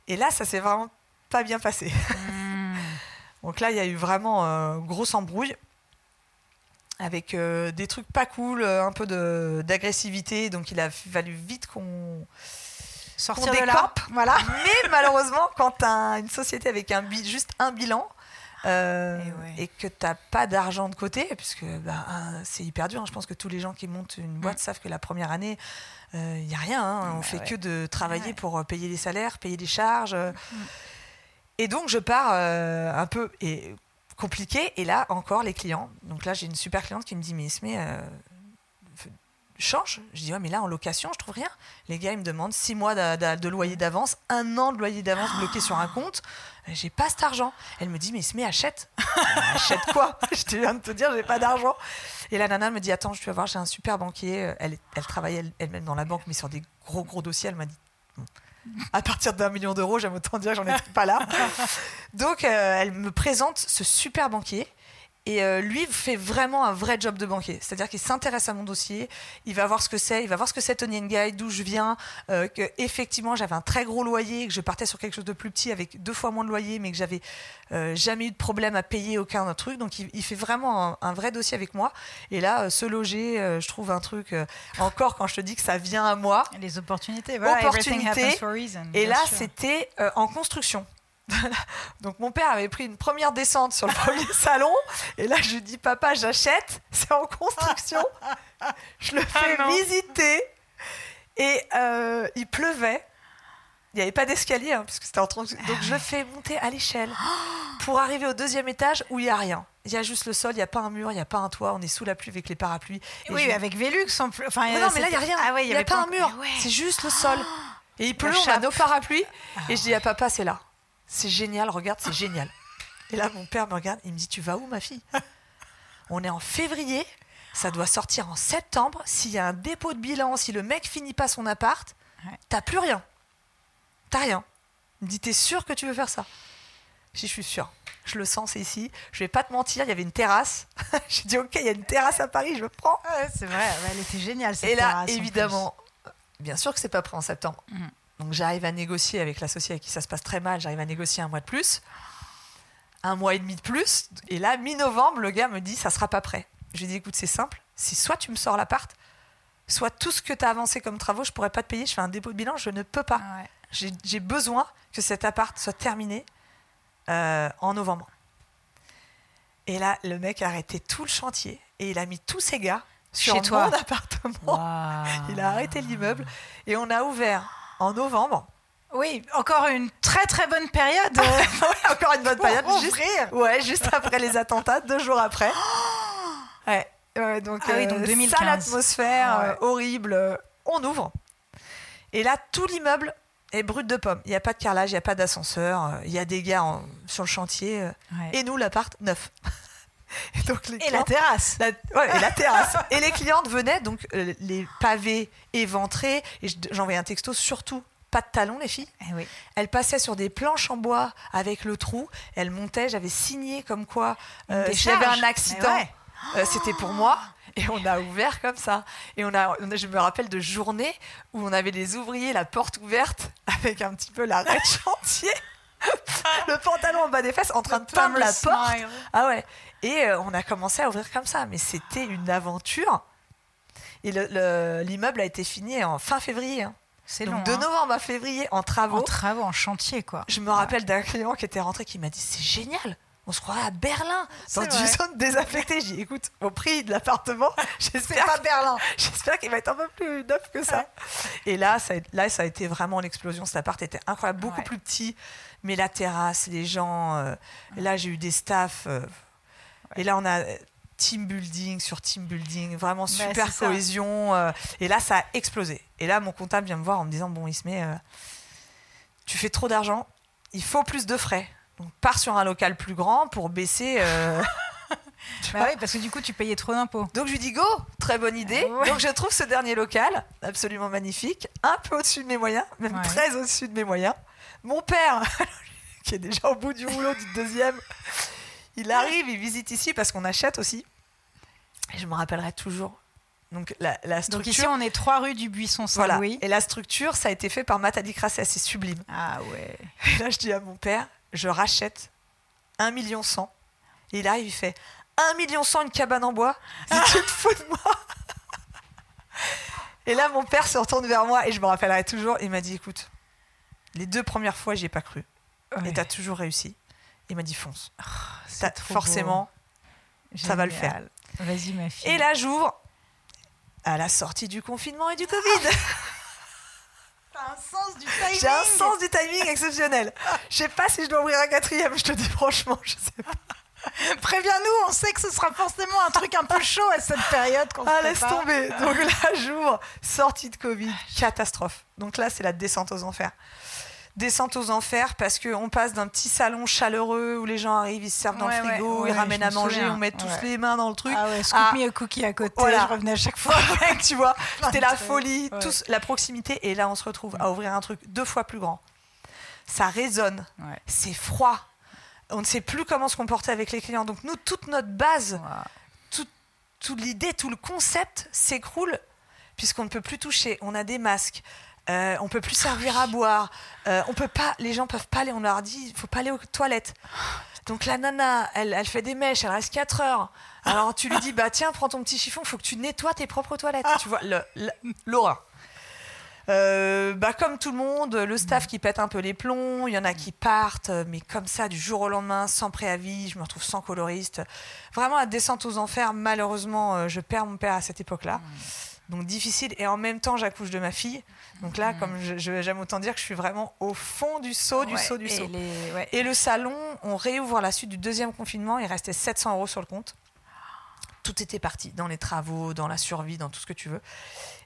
Speaker 2: Et là, ça s'est vraiment pas bien passé. Hmm. [laughs] donc là, il y a eu vraiment grosse embrouille avec euh, des trucs pas cool, euh, un peu d'agressivité. Donc il a fallu vite qu'on
Speaker 1: sortir de là.
Speaker 2: Voilà. [laughs] Mais malheureusement, quand tu as une société avec un juste un bilan euh, et, que tu n'as pas d'argent de côté, puisque bah, c'est hyper dur. Hein. Je pense que tous les gens qui montent une boîte mm. savent que la première année, il n'y a rien. Hein. On bah fait que de travailler pour payer les salaires, payer les charges. Mm. Et donc je pars un peu et compliqué. Et là, encore, les clients. Donc là, j'ai une super cliente qui me dit, mais Ismé, euh, change. Je dis, ouais, mais là, en location, je trouve rien. Les gars, ils me demandent six mois de, loyer d'avance, un an de loyer d'avance bloqué sur un compte. J'ai pas cet argent. Elle me dit, mais Ismé, achète. [laughs] achète quoi? [laughs] Je viens de te dire, j'ai pas d'argent. Et la nana me dit, attends, je vais voir, j'ai un super banquier. Elle, elle travaille elle-même dans la banque, mais sur des gros, gros dossiers. Elle m'a dit, à partir d'un million d'euros, j'aime autant dire, j'en étais pas là. [laughs] Donc, euh, elle me présente ce super banquier et euh, lui fait vraiment un vrai job de banquier. C'est-à-dire qu'il s'intéresse à mon dossier, il va voir ce que c'est, il va voir ce que c'est Tony Guide, d'où je viens, euh, que effectivement j'avais un très gros loyer, que je partais sur quelque chose de plus petit avec deux fois moins de loyer, mais que j'avais euh, jamais eu de problème à payer aucun autre truc. Donc il, fait vraiment un, vrai dossier avec moi. Et là, se loger, je trouve un truc, encore quand je te dis que ça vient à moi.
Speaker 1: Les opportunités, voilà.
Speaker 2: Opportunités. et là, c'était en construction. [laughs] Donc mon père avait pris une première descente sur le premier [laughs] salon et là je lui dis papa j'achète, [laughs] c'est en construction, je le ah fais visiter et euh, il pleuvait, il n'y avait pas d'escalier hein, parce que c'était en donc je le fais monter à l'échelle [gasps] pour arriver au deuxième étage où il n'y a rien. Il y a juste le sol, il n'y a pas un mur, il n'y a pas un toit, on est sous la pluie avec les parapluies.
Speaker 1: oui, avec Velux.
Speaker 2: Enfin, non, mais là, il n'y a rien. Ah il n'y a, pas un mur. C'est juste le sol. [gasps] Et il pleut, on a nos parapluies. Et je dis à papa, c'est là c'est génial, regarde, c'est génial. Et là, mon père me regarde, il me dit, tu vas où, ma fille? On est en février, ça doit sortir en septembre. S'il y a un dépôt de bilan, si le mec finit pas son appart, t'as plus rien. T'as rien. Il me dit, t'es sûr que tu veux faire ça? Je dis, je suis sûr. Je le sens, c'est ici. Je vais pas te mentir, il y avait une terrasse. [laughs] J'ai dit, ok, il y a une terrasse à Paris, je prends.
Speaker 1: c'est vrai, elle était géniale cette
Speaker 2: Et
Speaker 1: là,
Speaker 2: évidemment, bien sûr que c'est pas prêt en septembre. Mm. Donc j'arrive à négocier avec l'associé avec qui ça se passe très mal, j'arrive à négocier un mois de plus, un mois et demi de plus, et là, mi-novembre, le gars me dit ça sera pas prêt. Je lui dis écoute, c'est simple, si soit tu me sors l'appart, soit tout ce que tu as avancé comme travaux, je pourrais pas te payer, je fais un dépôt de bilan, je ne peux pas. J'ai besoin que cet appart soit terminé euh, en novembre. Et là, le mec a arrêté tout le chantier et il a mis tous ses gars sur Chez mon [laughs] appartement. Il a arrêté l'immeuble et on a ouvert en novembre.
Speaker 1: Oui, encore une très très bonne période. [laughs]
Speaker 2: encore une bonne période. Juste, ouais, juste après les attentats, deux jours après. [gasps] ouais, donc, ah oui, donc 2015. Euh, atmosphère, ah euh, horrible. Euh, on ouvre. Et là, tout l'immeuble est brut de pomme. Il n'y a pas de carrelage, il n'y a pas d'ascenseur. Il y a des gars sur le chantier. Et nous, l'appart, neuf.
Speaker 1: Et, donc les et la terrasse.
Speaker 2: ouais, et la terrasse. [laughs] et les clientes venaient, donc euh, les pavés éventrés. Et j'envoyais un texto surtout pas de talons, les filles.
Speaker 1: Eh oui.
Speaker 2: Elles passaient sur des planches en bois avec le trou. Elles montaient. J'avais signé comme quoi euh, j'avais un accident, euh, c'était pour moi. Et on a ouvert comme ça. Et on a, je me rappelle de journées où on avait les ouvriers, la porte ouverte, [laughs] avec un petit peu l'arrêt de chantier. [laughs] le pantalon en bas des fesses en train de peindre la porte. Ah ouais. Et euh, on a commencé à ouvrir comme ça. Mais c'était une aventure. Et l'immeuble a été fini en fin février. Hein. C'est long. De hein. novembre à février en travaux. En
Speaker 1: travaux, en chantier, quoi.
Speaker 2: Je me rappelle d'un client qui était rentré qui m'a dit C'est génial. on se croit à Berlin, dans une zone désaffectée. J'ai dit, écoute, au prix de l'appartement, [laughs] j'espère
Speaker 1: pas Berlin. [laughs]
Speaker 2: J'espère qu'il va être un peu plus neuf que ça. Et là ça, a, là, ça a été vraiment l'explosion. Cet appart était incroyable, beaucoup plus petit, mais la terrasse, les gens. Euh, là, j'ai eu des staffs. Euh, et là, on a team building sur team building, vraiment bah, super cohésion. Euh, et là, ça a explosé. Et là, mon comptable vient me voir en me disant, bon, il se met, tu fais trop d'argent, il faut plus de frais. Donc, pars sur un local plus grand pour baisser. Euh, [laughs]
Speaker 1: bah oui, parce que du coup, tu payais trop d'impôts.
Speaker 2: Donc, je lui dis go, très bonne idée. Donc, je trouve ce dernier local absolument magnifique, un peu au-dessus de mes moyens, même très au-dessus de mes moyens. Mon père, [laughs] qui est déjà au bout du rouleau du deuxième, il arrive, il visite ici parce qu'on achète aussi. Et je me rappellerai toujours. Donc, la, la structure.
Speaker 1: Donc, ici, on est trois rue du Buisson Saint-Louis.
Speaker 2: Voilà. Et la structure, ça a été fait par Matadi Crasset, c'est sublime.
Speaker 1: Ah ouais.
Speaker 2: Et là, je dis à mon père, je rachète 1 million 100. Et arrive, il fait 1 million 100 une cabane en bois? [laughs] Si tu te fous de moi. Et là, mon père se retourne vers moi et je me rappellerai toujours. Il m'a dit écoute, les deux premières fois, j'y ai pas cru. Et tu as toujours réussi. Il m'a dit fonce. Oh, forcément, ça va le faire.
Speaker 1: Vas-y, ma fille.
Speaker 2: Et là, j'ouvre à la sortie du confinement et du Covid. [laughs]
Speaker 1: un sens du timing.
Speaker 2: J'ai un sens du timing exceptionnel. Je sais pas si je dois ouvrir un quatrième, je te dis franchement, je sais pas. [laughs]
Speaker 1: Préviens-nous, on sait que ce sera forcément un truc un peu chaud à cette période.
Speaker 2: Ah, laisse tomber. Donc là, j'ouvre, sortie de Covid, catastrophe. Donc là, c'est la descente aux enfers descente aux enfers parce qu'on passe d'un petit salon chaleureux où les gens arrivent, ils se servent dans le frigo, ils ramènent à manger, on met tous les mains dans le truc.
Speaker 1: Ah ouais, scoop à... me cookie à côté, je revenais à chaque [laughs] fois.
Speaker 2: tu vois, [laughs] c'était la folie, tous, la proximité. Et là, on se retrouve à ouvrir un truc deux fois plus grand. Ça résonne, c'est froid. On ne sait plus comment se comporter avec les clients. Donc nous, toute notre base, toute l'idée, tout le concept s'écroule puisqu'on ne peut plus toucher. On a des masques, euh, on peut plus servir à boire. Euh, on peut pas, les gens peuvent pas aller. On leur dit, faut pas aller aux toilettes. Donc la nana, elle, elle fait des mèches, elle reste 4 heures. Alors tu lui dis, bah tiens, prends ton petit chiffon, faut que tu nettoies tes propres toilettes. Tu vois, l'horreur. Euh, bah, comme tout le monde, le staff qui pète un peu les plombs, il y en a qui partent, mais comme ça, du jour au lendemain, sans préavis, je me retrouve sans coloriste. Vraiment, la descente aux enfers, malheureusement, euh, je perds mon père à cette époque-là. Donc difficile, et en même temps, j'accouche de ma fille. Donc là, comme j'aime autant dire que je suis vraiment au fond du saut, du saut, du saut. Et le salon, on réouvre à la suite du deuxième confinement, il restait 700 euros sur le compte. Tout était parti, dans les travaux, dans la survie, dans tout ce que tu veux.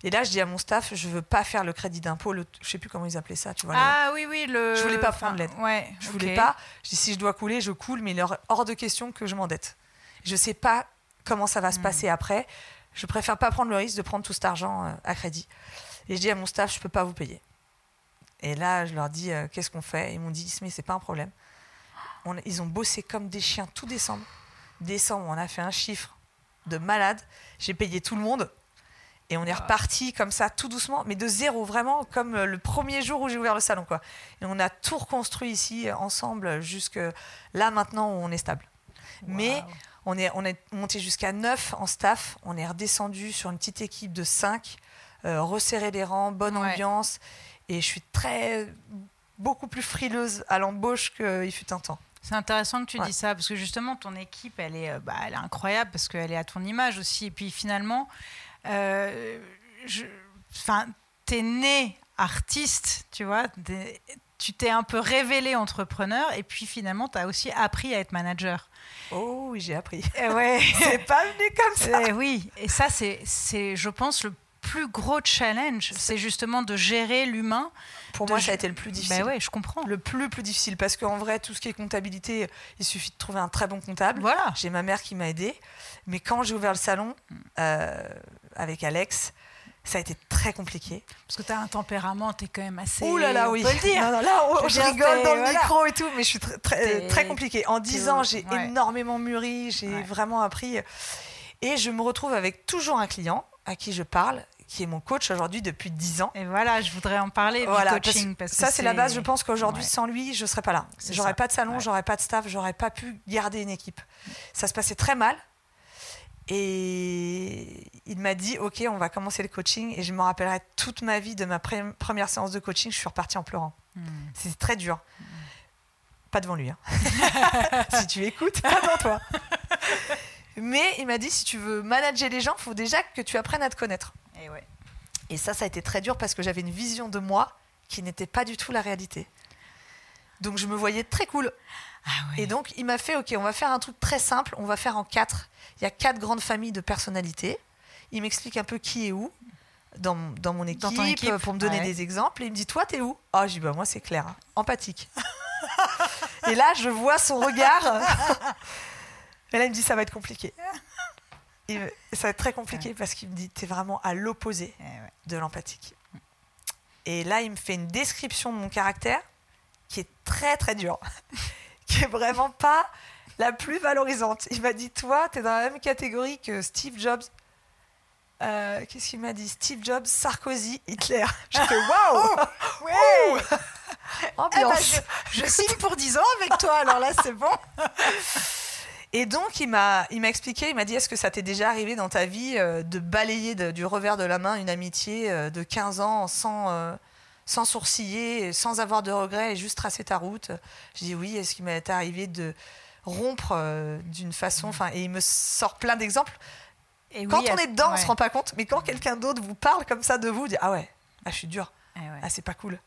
Speaker 2: Et là, je dis à mon staff, je veux pas faire le crédit d'impôt, le... je sais plus comment ils appelaient ça, tu vois.
Speaker 1: Ah oui, oui, le.
Speaker 2: Je voulais pas prendre l'aide.
Speaker 1: Ouais,
Speaker 2: je voulais pas. Je dis, si je dois couler, je coule, mais il est hors de question que je m'endette. Je sais pas comment ça va se hmm. passer après. Je préfère pas prendre le risque de prendre tout cet argent euh, à crédit. Et je dis à mon staff, je peux pas vous payer. Et là, je leur dis, euh, qu'est-ce qu'on fait? Ils m'ont dit, mais c'est pas un problème. ils ont bossé comme des chiens tout décembre. Décembre, on a fait un chiffre de malade. J'ai payé tout le monde. Et on est reparti comme ça, tout doucement, mais de zéro, vraiment, comme euh, le premier jour où j'ai ouvert le salon. Quoi. Et on a tout reconstruit ici, ensemble, jusque là, maintenant, où on est stable. Mais on est, on est monté jusqu'à 9 en staff. On est redescendu sur une petite équipe de 5. Euh, resserrer les rangs, bonne ambiance. Et je suis très, beaucoup plus frileuse à l'embauche qu'il fut un temps.
Speaker 1: C'est intéressant que tu dis ça parce que justement ton équipe elle est, euh, bah, elle est incroyable parce qu'elle est à ton image aussi et puis finalement euh, enfin t'es né artiste tu vois tu t'es un peu révélé entrepreneur et puis finalement tu as aussi appris à être manager.
Speaker 2: Oh oui, j'ai appris.
Speaker 1: Eh ouais. [laughs]
Speaker 2: c'est pas venu comme ça.
Speaker 1: Et eh oui, et ça c'est, c'est je pense le plus gros challenge, c'est justement de gérer l'humain.
Speaker 2: Pour moi, ça a été le plus difficile.
Speaker 1: Ben ouais, je comprends.
Speaker 2: Le plus plus difficile parce qu'en vrai, tout ce qui est comptabilité, il suffit de trouver un très bon comptable.
Speaker 1: Voilà.
Speaker 2: J'ai ma mère qui m'a aidé, mais quand j'ai ouvert le salon euh, avec Alex, ça a été très compliqué.
Speaker 1: Parce que tu as un tempérament, tu es quand même assez.
Speaker 2: Ouh là là, oui.
Speaker 1: On peut le dire.
Speaker 2: là, je, rigole dans le micro et tout, mais je suis très, très, compliqué. En 10 ans, j'ai énormément mûri, j'ai vraiment appris. Et je me retrouve avec toujours un client à qui je parle, qui est mon coach aujourd'hui depuis 10 ans.
Speaker 1: Et voilà, je voudrais en parler voilà, coaching. Parce,
Speaker 2: ça, c'est la base. Je pense qu'aujourd'hui, sans lui, je ne serais pas là. J'aurais pas de salon, j'aurais pas de staff, j'aurais pas pu garder une équipe. Ça se passait très mal. Et il m'a dit, OK, on va commencer le coaching. Et je me rappellerai toute ma vie de ma première séance de coaching. Je suis repartie en pleurant. Hmm. C'était très dur. Pas devant lui. Hein. [laughs] si tu écoutes, pas devant toi. Mais il m'a dit si tu veux manager les gens, il faut déjà que tu apprennes à te connaître.
Speaker 1: Et, ouais.
Speaker 2: et ça, ça a été très dur parce que j'avais une vision de moi qui n'était pas du tout la réalité. Donc je me voyais très cool.
Speaker 1: Ah
Speaker 2: Et donc il m'a fait ok, on va faire un truc très simple, on va faire en quatre. Il y a quatre grandes familles de personnalités. Il m'explique un peu qui est où dans, dans mon équipe, pour me donner
Speaker 1: ouais.
Speaker 2: des exemples. Et il me dit toi t'es où? Ah je dis bah moi c'est clair, hein, empathique. [laughs] et là je vois son regard. et là il me dit ça va être compliqué. Et ça va être très compliqué parce qu'il me dit t'es vraiment à l'opposé
Speaker 1: Eh
Speaker 2: de l'empathique. Et là, il me fait une description de mon caractère qui est très très dure, qui est vraiment pas la plus valorisante. Il m'a dit Toi, tu es dans la même catégorie que Steve Jobs. Euh, Qu'est-ce qu'il m'a dit? Steve Jobs, Sarkozy, Hitler. [laughs] J'étais waouh
Speaker 1: Ouais.
Speaker 2: Ouh [laughs]
Speaker 1: Eh ben,
Speaker 2: Ambiance.
Speaker 1: je, je signe pour 10 ans avec toi, alors là, c'est bon. [laughs]
Speaker 2: Et donc, il m'a, il m'a expliqué, il m'a dit, est-ce que ça t'est déjà arrivé dans ta vie euh, de balayer de- du revers de la main une amitié euh, de 15 ans sans, euh, sans sourciller, sans avoir de regrets et juste tracer ta route Je dis oui, est-ce qu'il m'est arrivé de rompre euh, d'une façon, enfin, et il me sort plein d'exemples.
Speaker 1: Et
Speaker 2: Quand
Speaker 1: oui,
Speaker 2: on est dedans, on
Speaker 1: ouais.
Speaker 2: se rend pas compte, mais quand quelqu'un d'autre vous parle comme ça de vous, vous dites, ah ouais, ah, je suis dur.
Speaker 1: Eh ouais.
Speaker 2: Ah, c'est pas cool.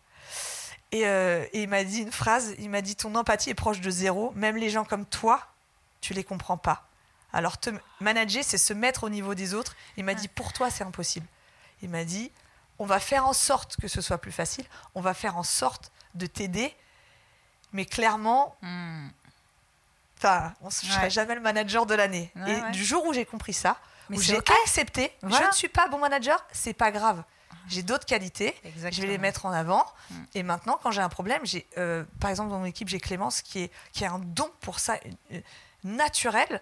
Speaker 2: Et, euh, et il m'a dit une phrase, il m'a dit ton empathie est proche de zéro, même les gens comme toi, tu les comprends pas. Alors te manager, c'est se mettre au niveau des autres. Il m'a dit pour toi, c'est impossible. Il m'a dit on va faire en sorte que ce soit plus facile, on va faire en sorte de t'aider, mais clairement,
Speaker 1: Hmm.
Speaker 2: enfin, on ne serait
Speaker 1: Ouais.
Speaker 2: jamais le manager de l'année.
Speaker 1: Ouais,
Speaker 2: et
Speaker 1: ouais.
Speaker 2: du jour où j'ai compris ça,
Speaker 1: Mais
Speaker 2: où j'ai accepté,
Speaker 1: Voilà.
Speaker 2: je ne suis pas bon manager, c'est pas grave. J'ai d'autres qualités, je vais les mettre en avant.
Speaker 1: Mm.
Speaker 2: Et maintenant, quand j'ai un problème, j'ai, euh, par exemple, dans mon équipe, j'ai Clémence qui, est, qui a un don pour ça, euh, naturel.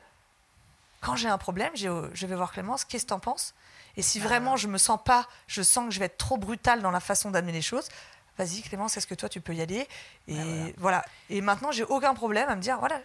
Speaker 2: Quand j'ai un problème, je vais voir Clémence, qu'est-ce que tu en penses? Et si
Speaker 1: Bah,
Speaker 2: vraiment je me sens pas, je sens que je vais être trop brutale dans la façon d'amener les choses, vas-y Clémence, est-ce que toi tu peux y aller? Et
Speaker 1: Bah, voilà.
Speaker 2: voilà. Et maintenant, j'ai aucun problème à me dire, voilà,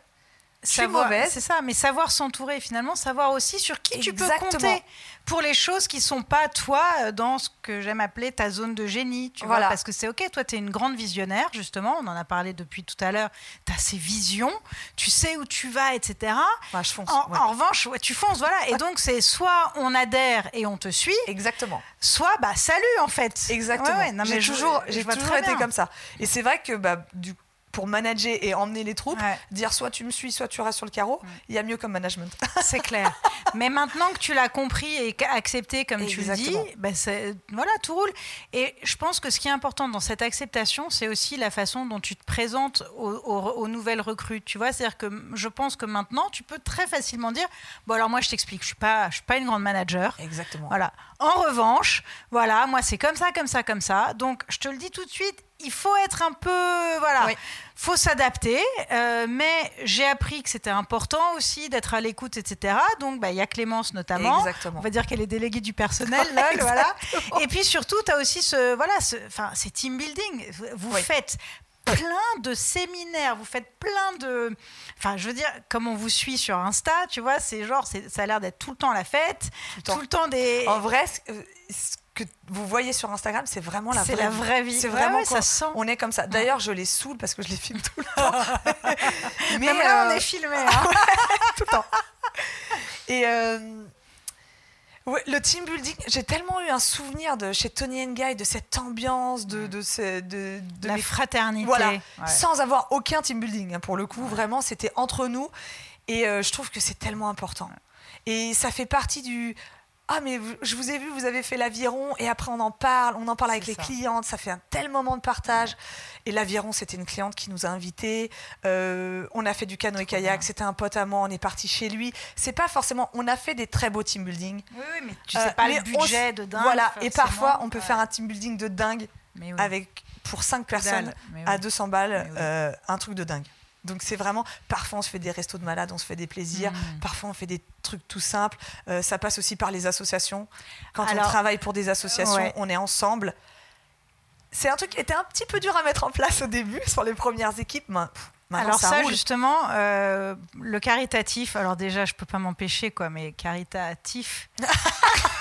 Speaker 1: Savoir-. C'est ça, mais savoir s'entourer, finalement, savoir aussi sur qui tu peux compter pour les choses qui sont pas toi euh, dans ce que j'aime appeler ta zone de génie. Tu
Speaker 2: Voilà.
Speaker 1: vois, parce que c'est ok, toi tu es une grande visionnaire, justement, on en a parlé depuis tout à l'heure, tu as ces visions, tu sais où tu vas, etc.
Speaker 2: Enfin, je fonce.
Speaker 1: En,
Speaker 2: ouais.
Speaker 1: en revanche, ouais, tu fonces, voilà. Et donc, c'est soit on adhère et on te suit,
Speaker 2: Exactement.
Speaker 1: soit bah salut en fait.
Speaker 2: Exactement.
Speaker 1: Non, mais
Speaker 2: j'ai toujours, j'ai été comme ça. Et c'est vrai que bah, du, pour manager et emmener les troupes,
Speaker 1: Ouais.
Speaker 2: dire soit tu me suis, soit tu restes sur le carreau, il y a mieux comme management. [laughs]
Speaker 1: C'est clair. Mais maintenant que tu l'as compris et accepté, comme tu le dis, ben c'est- voilà, tout roule. Et je pense que ce qui est important dans cette acceptation, c'est aussi la façon dont tu te présentes aux, aux- aux nouvelles recrues. Tu vois, c'est-à-dire que je pense que maintenant, tu peux très facilement dire bon alors moi je t'explique, je suis pas, je suis pas une grande manager.
Speaker 2: Exactement.
Speaker 1: Voilà. En revanche, voilà, moi c'est comme ça, comme ça, comme ça. Donc je te le dis tout de suite, il faut être un peu, voilà,
Speaker 2: Oui.
Speaker 1: faut s'adapter. euh, mais j'ai appris que c'était important aussi d'être à l'écoute, etc. Donc bah, il y a Clémence notamment.
Speaker 2: Exactement.
Speaker 1: On va dire qu'elle est déléguée du personnel, [laughs] voilà. Et puis surtout, tu as aussi ce, voilà, ce, c'est team building. Vous
Speaker 2: Oui.
Speaker 1: faites plein de séminaires, vous faites plein de... Enfin, je veux dire, comme on vous suit sur Insta, tu vois, c'est genre, ça a l'air d'être tout le temps la fête,
Speaker 2: le temps.
Speaker 1: tout le temps des...
Speaker 2: En vrai, ce que vous voyez sur Instagram, c'est vraiment la
Speaker 1: c'est
Speaker 2: vraie
Speaker 1: la
Speaker 2: vie.
Speaker 1: vraie vie.
Speaker 2: C'est vraiment
Speaker 1: ouais, ça se sent.
Speaker 2: on est comme ça. D'ailleurs, je les saoule parce que je les filme tout le temps. [laughs] Mais
Speaker 1: Même là, on
Speaker 2: euh,
Speaker 1: est filmé. [laughs] hein.
Speaker 2: tout le temps. Et euh, ouais, le team building, j'ai tellement eu un souvenir de chez Tony Guy de cette ambiance, de, de, ce- de, de
Speaker 1: la
Speaker 2: mes-
Speaker 1: fraternité.
Speaker 2: Voilà,
Speaker 1: Ouais.
Speaker 2: sans avoir aucun team building. hein, pour le coup, vraiment, c'était entre nous. Et euh, je trouve que c'est tellement important. Et ça fait partie du. Ah, mais je vous ai vu, vous avez fait l'aviron, et après on en parle, on en parle avec les
Speaker 1: ça.
Speaker 2: clientes, ça fait un tel moment de partage. Et l'aviron, c'était une cliente qui nous a invités. Euh, on a fait du canoë-kayak,
Speaker 1: bien.
Speaker 2: c'était un pote à moi, on est parti chez lui. C'est pas forcément. On a fait des très beaux team building.
Speaker 1: Oui, oui, mais tu
Speaker 2: Euh,
Speaker 1: sais pas
Speaker 2: mais
Speaker 1: le budget de dingue.
Speaker 2: Voilà, et parfois on peut
Speaker 1: Ouais.
Speaker 2: faire un team building de dingue
Speaker 1: Mais oui.
Speaker 2: avec pour 5 personnes
Speaker 1: Dalle. Mais oui.
Speaker 2: à 200 balles,
Speaker 1: oui.
Speaker 2: euh, un truc de dingue. Donc c'est vraiment, parfois on se fait des restos de malades, on se fait des plaisirs,
Speaker 1: Mm.
Speaker 2: parfois on fait des trucs tout simples. Euh, ça passe aussi par les associations. Quand
Speaker 1: Alors-
Speaker 2: on travaille pour des associations,
Speaker 1: Ouais.
Speaker 2: on est ensemble. C'est un truc qui était un petit peu dur à mettre en place au début sur les premières équipes, mais pff, maintenant
Speaker 1: Alors
Speaker 2: ça,
Speaker 1: ça,
Speaker 2: roule.
Speaker 1: justement, euh, le caritatif, alors déjà, je peux pas m'empêcher, quoi, mais caritatif, [laughs]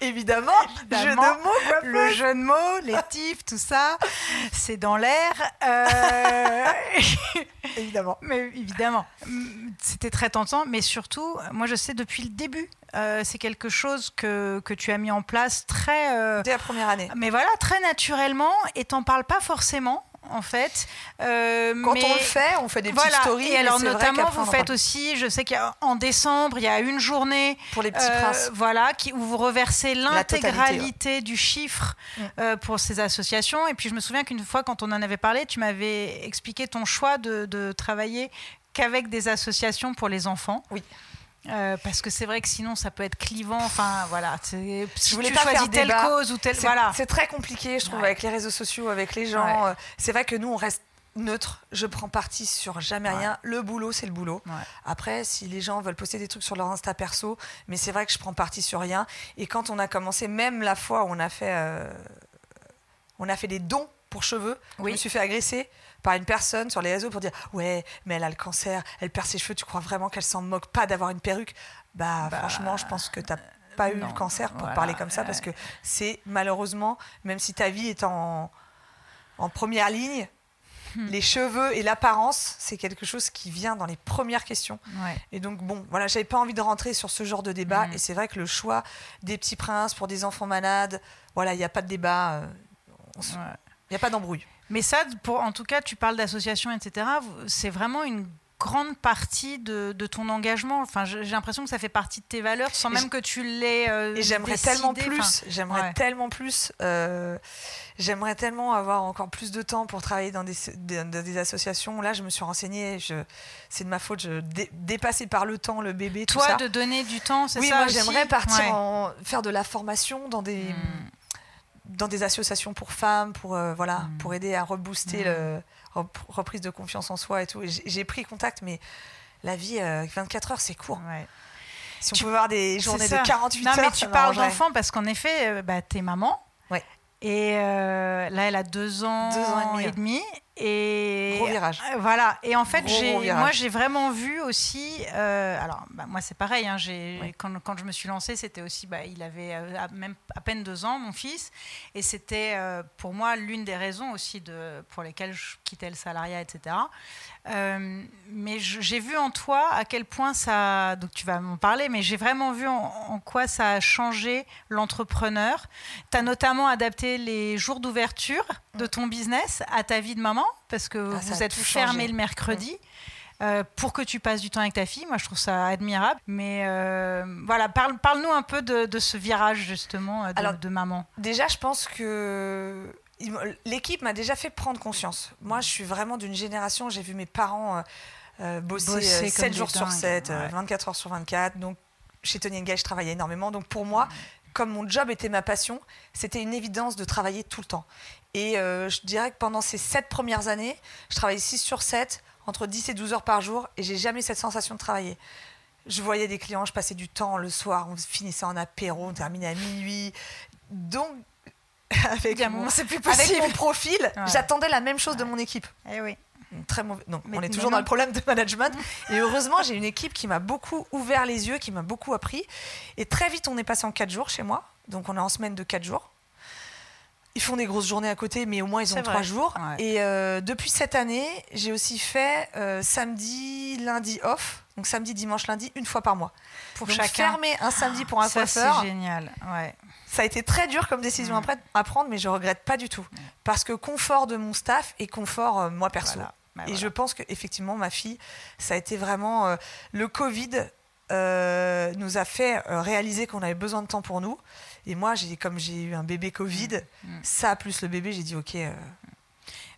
Speaker 2: Évidemment, jeu de mots,
Speaker 1: le jeu de mots, les [laughs] tifs, tout ça, c'est dans l'air. Euh, [laughs]
Speaker 2: évidemment.
Speaker 1: Mais évidemment, c'était très tentant, mais surtout, moi je sais depuis le début, euh, c'est quelque chose que, que, tu as mis en place très.
Speaker 2: Euh, Dès la première année.
Speaker 1: Mais voilà, très naturellement, et t'en parles pas forcément en fait.
Speaker 2: Euh, Quand on le fait, on fait des petites stories.
Speaker 1: Et alors notamment, vous faites aussi, je sais qu'en décembre, il y a une journée
Speaker 2: pour les petits euh, princes,
Speaker 1: voilà, qui, où vous reversez l'intégralité du chiffre mm. euh, pour ces associations. Et puis je me souviens qu'une fois, quand on en avait parlé, tu m'avais expliqué ton choix de, de travailler qu'avec des associations pour les enfants.
Speaker 2: Oui.
Speaker 1: Euh, parce que c'est vrai que sinon ça peut être clivant. Enfin voilà,
Speaker 2: si je voulais tu pas faire telle cause ou telle. Voilà. C'est très compliqué, je trouve, avec les réseaux sociaux, avec les gens. Euh, c'est vrai que nous on reste neutre. Je prends parti sur jamais rien. Le boulot, c'est le boulot. Après, si les gens veulent poster des trucs sur leur Insta perso, mais c'est vrai que je prends parti sur rien. Et quand on a commencé, même la fois où on a fait, euh, on a fait des dons pour cheveux, je me suis fait agresser par une personne sur les réseaux pour dire ouais mais elle a le cancer, elle perd ses cheveux, tu crois vraiment qu'elle s'en moque pas d'avoir une perruque? Bah, bah, franchement je pense que tu n'as pas eu le cancer pour parler comme ça parce que c'est malheureusement même si ta vie est en, en première ligne hmm. les cheveux et l'apparence, c'est quelque chose qui vient dans les premières questions. Et donc, bon, voilà, j'avais pas envie de rentrer sur ce genre de débat. Hmm. Et c'est vrai que le choix des petits princes pour des enfants malades, voilà, il n'y a pas de débat. Euh, il n'y a pas d'embrouille.
Speaker 1: Mais ça, pour, en tout cas, tu parles d'association, etc. C'est vraiment une grande partie de, ton engagement. Enfin, j'ai l'impression que ça fait partie de tes valeurs, sans même que tu l'aies. Euh,
Speaker 2: et j'aimerais tellement plus. J'aimerais tellement plus. Euh, j'aimerais tellement avoir encore plus de temps pour travailler dans des, des, associations. Là, je me suis renseignée. C'est de ma faute. Je par le temps, le bébé,
Speaker 1: Toi,
Speaker 2: tout ça.
Speaker 1: de donner du temps, c'est
Speaker 2: ça.
Speaker 1: Oui,
Speaker 2: moi, j'aimerais partir en, faire de la formation dans des. Hmm dans des associations pour femmes, pour, euh, voilà, mm. pour aider à rebooster mm. le reprise de confiance en soi et tout. J'ai pris contact, mais la vie, 24 euh, heures, c'est court. Si on tu, pouvait avoir des journées de 48 non, heures.
Speaker 1: mais tu parles d'enfants parce qu'en effet, euh, bah, t'es maman. Et là, elle a deux ans, deux ans et demi. Et
Speaker 2: gros virage.
Speaker 1: Voilà. Et en fait, moi, j'ai vraiment vu aussi. alors, bah, moi, c'est pareil. Hein, quand, quand, je me suis lancée, c'était aussi. Bah, il avait même à peine deux ans, mon fils. Et c'était euh, pour moi l'une des raisons aussi de, pour lesquelles je quittais le salariat, etc. Euh, mais j'ai vu en toi à quel point ça. Donc tu vas m'en parler, mais j'ai vraiment vu en, quoi ça a changé l'entrepreneur. Tu as notamment adapté les jours d'ouverture de ton business à ta vie de maman, parce que ah, vous êtes fermé le mercredi. Euh, pour que tu passes du temps avec ta fille. Moi, je trouve ça admirable. Mais euh, voilà, parle, parle-nous un peu de, ce virage, justement, euh, de, de maman.
Speaker 2: Déjà, je pense que l'équipe m'a déjà fait prendre conscience. Moi, je suis vraiment d'une génération, j'ai vu mes parents bosser, 7 jours sur 7, 24 heures sur 24. Donc, chez Tony Engage, je travaillais énormément. Donc, pour moi, comme mon job était ma passion, c'était une évidence de travailler tout le temps. Et je dirais que pendant ces 7 premières années, je travaillais 6 sur 7 entre 10 et 12 heures par jour et j'ai jamais cette sensation de travailler. Je voyais des clients, je passais du temps le soir, on finissait en apéro, on terminait à minuit. Donc, [laughs] avec, mon, plus avec mon profil, j'attendais la même chose de mon équipe.
Speaker 1: Eh oui.
Speaker 2: Très mauvais. Donc, on est toujours dans le problème de management. [laughs] et heureusement, j'ai une équipe qui m'a beaucoup ouvert les yeux, qui m'a beaucoup appris. Et très vite, on est passé en 4 jours chez moi. Donc, on est en semaine de 4 jours. Ils font des grosses journées à côté, mais au moins ils ont trois jours. Et euh, depuis cette année, j'ai aussi fait euh, samedi, lundi off. Donc samedi, dimanche, lundi, une fois par mois. Pour donc, chacun. Fermer un samedi pour un ça,
Speaker 1: coiffeur. C'est génial. Ouais.
Speaker 2: Ça a été très dur comme décision à prendre, mais je regrette pas du tout. Parce que confort de mon staff et confort euh, moi perso. Bah, et je pense qu'effectivement, ma fille, ça a été vraiment. le Covid nous a fait réaliser qu'on avait besoin de temps pour nous. Et moi, j'ai, comme j'ai eu un bébé Covid, mm. Mm. ça plus le bébé, j'ai dit OK. Euh.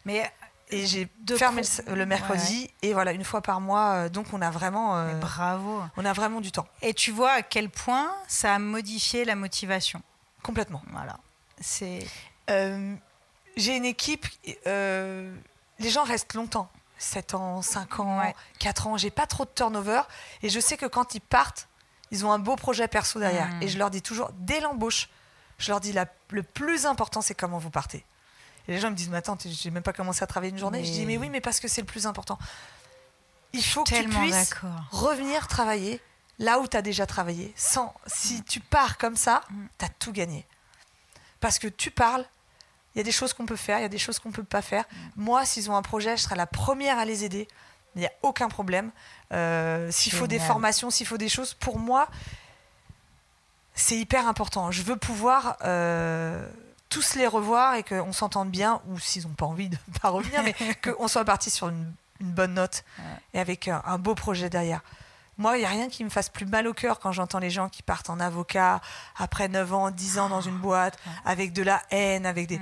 Speaker 2: Mais et j'ai fermé le, mercredi et voilà une fois par mois. Euh, donc on a vraiment.
Speaker 1: Euh, bravo.
Speaker 2: On a vraiment du temps.
Speaker 1: Et tu vois à quel point ça a modifié la motivation.
Speaker 2: Complètement.
Speaker 1: Voilà. C'est.
Speaker 2: j'ai une équipe. les gens restent longtemps. 7 ans, 5 ans, 4 ans. J'ai pas trop de turnover. Et je sais que quand ils partent, ils ont un beau projet perso derrière. Et je leur dis toujours, dès l'embauche, je leur dis, la, le plus important, c'est comment vous partez. Et les gens me disent, mais attends, j'ai même pas commencé à travailler une journée. Je dis, mais oui, mais parce que c'est le plus important. Il faut que tu puisses revenir travailler là où tu as déjà travaillé. Sans, si tu pars comme ça, mm. tu as tout gagné. Parce que tu parles, il y a des choses qu'on peut faire, il y a des choses qu'on ne peut pas faire. Moi, s'ils ont un projet, je serai la première à les aider. Il n'y a aucun problème. Euh, s'il faut des formations, s'il faut des choses, pour moi, c'est hyper important. Je veux pouvoir euh, tous les revoir et qu'on s'entende bien, ou s'ils n'ont pas envie de ne [laughs] pas revenir, mais [laughs] qu'on soit parti sur une, bonne note et avec un beau projet derrière. Moi, il n'y a rien qui me fasse plus mal au cœur quand j'entends les gens qui partent en avocat après 9 ans, 10 ans dans une boîte, avec de la haine, avec des.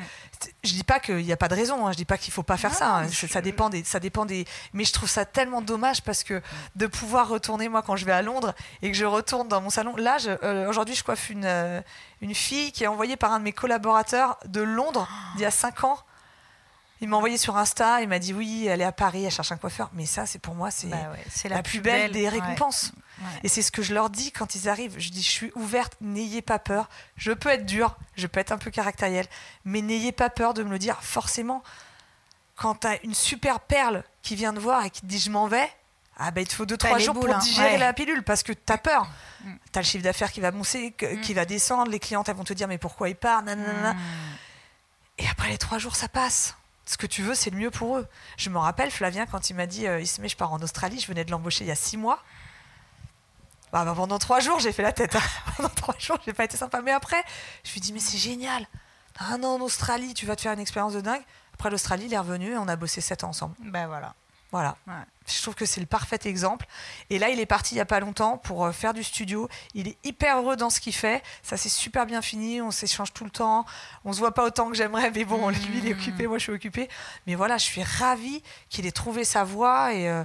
Speaker 2: Je dis pas qu'il n'y a pas de raison, hein. je dis pas qu'il faut pas faire ça. Hein. Ça dépend des, ça dépend des. Mais je trouve ça tellement dommage parce que de pouvoir retourner moi quand je vais à Londres et que je retourne dans mon salon. Là, euh, aujourd'hui, je coiffe une euh, une fille qui est envoyée par un de mes collaborateurs de Londres d'il y a 5 ans il m'a envoyé sur Insta, il m'a dit oui, elle est à Paris, elle cherche un coiffeur. Mais ça, c'est pour moi, c'est bah la, plus belle, des récompenses. Et c'est ce que je leur dis quand ils arrivent. Je dis, je suis ouverte, n'ayez pas peur. Je peux être dure, je peux être un peu caractérielle, mais n'ayez pas peur de me le dire. Forcément, quand tu as une super perle qui vient te voir et qui te dit je m'en vais, ah ben, il te faut 2-3 jours pour hein. digérer la pilule parce que tu as peur. Mm. Tu as le chiffre d'affaires qui va monter, mm. qui va descendre, les clientes elles vont te dire mais pourquoi il part, mm. Et après les 3 jours, ça passe ce que tu veux, c'est le mieux pour eux. Je me rappelle, Flavien, quand il m'a dit euh, met, je pars en Australie, je venais de l'embaucher il y a six mois. Bah, bah pendant trois jours, j'ai fait la tête. Hein. [laughs] pendant trois jours, j'ai pas été sympa. Mais après, je lui dit Mais c'est génial. Un an en Australie, tu vas te faire une expérience de dingue. Après l'Australie, il est revenu et on a bossé sept ans ensemble.
Speaker 1: Ben voilà.
Speaker 2: Voilà. Je trouve que c'est le parfait exemple. Et là, il est parti il n'y a pas longtemps pour euh, faire du studio. Il est hyper heureux dans ce qu'il fait. Ça s'est super bien fini. On s'échange tout le temps. On se voit pas autant que j'aimerais, mais bon, lui, il est occupé, moi, je suis occupée. Mais voilà, je suis ravie qu'il ait trouvé sa voie et, euh,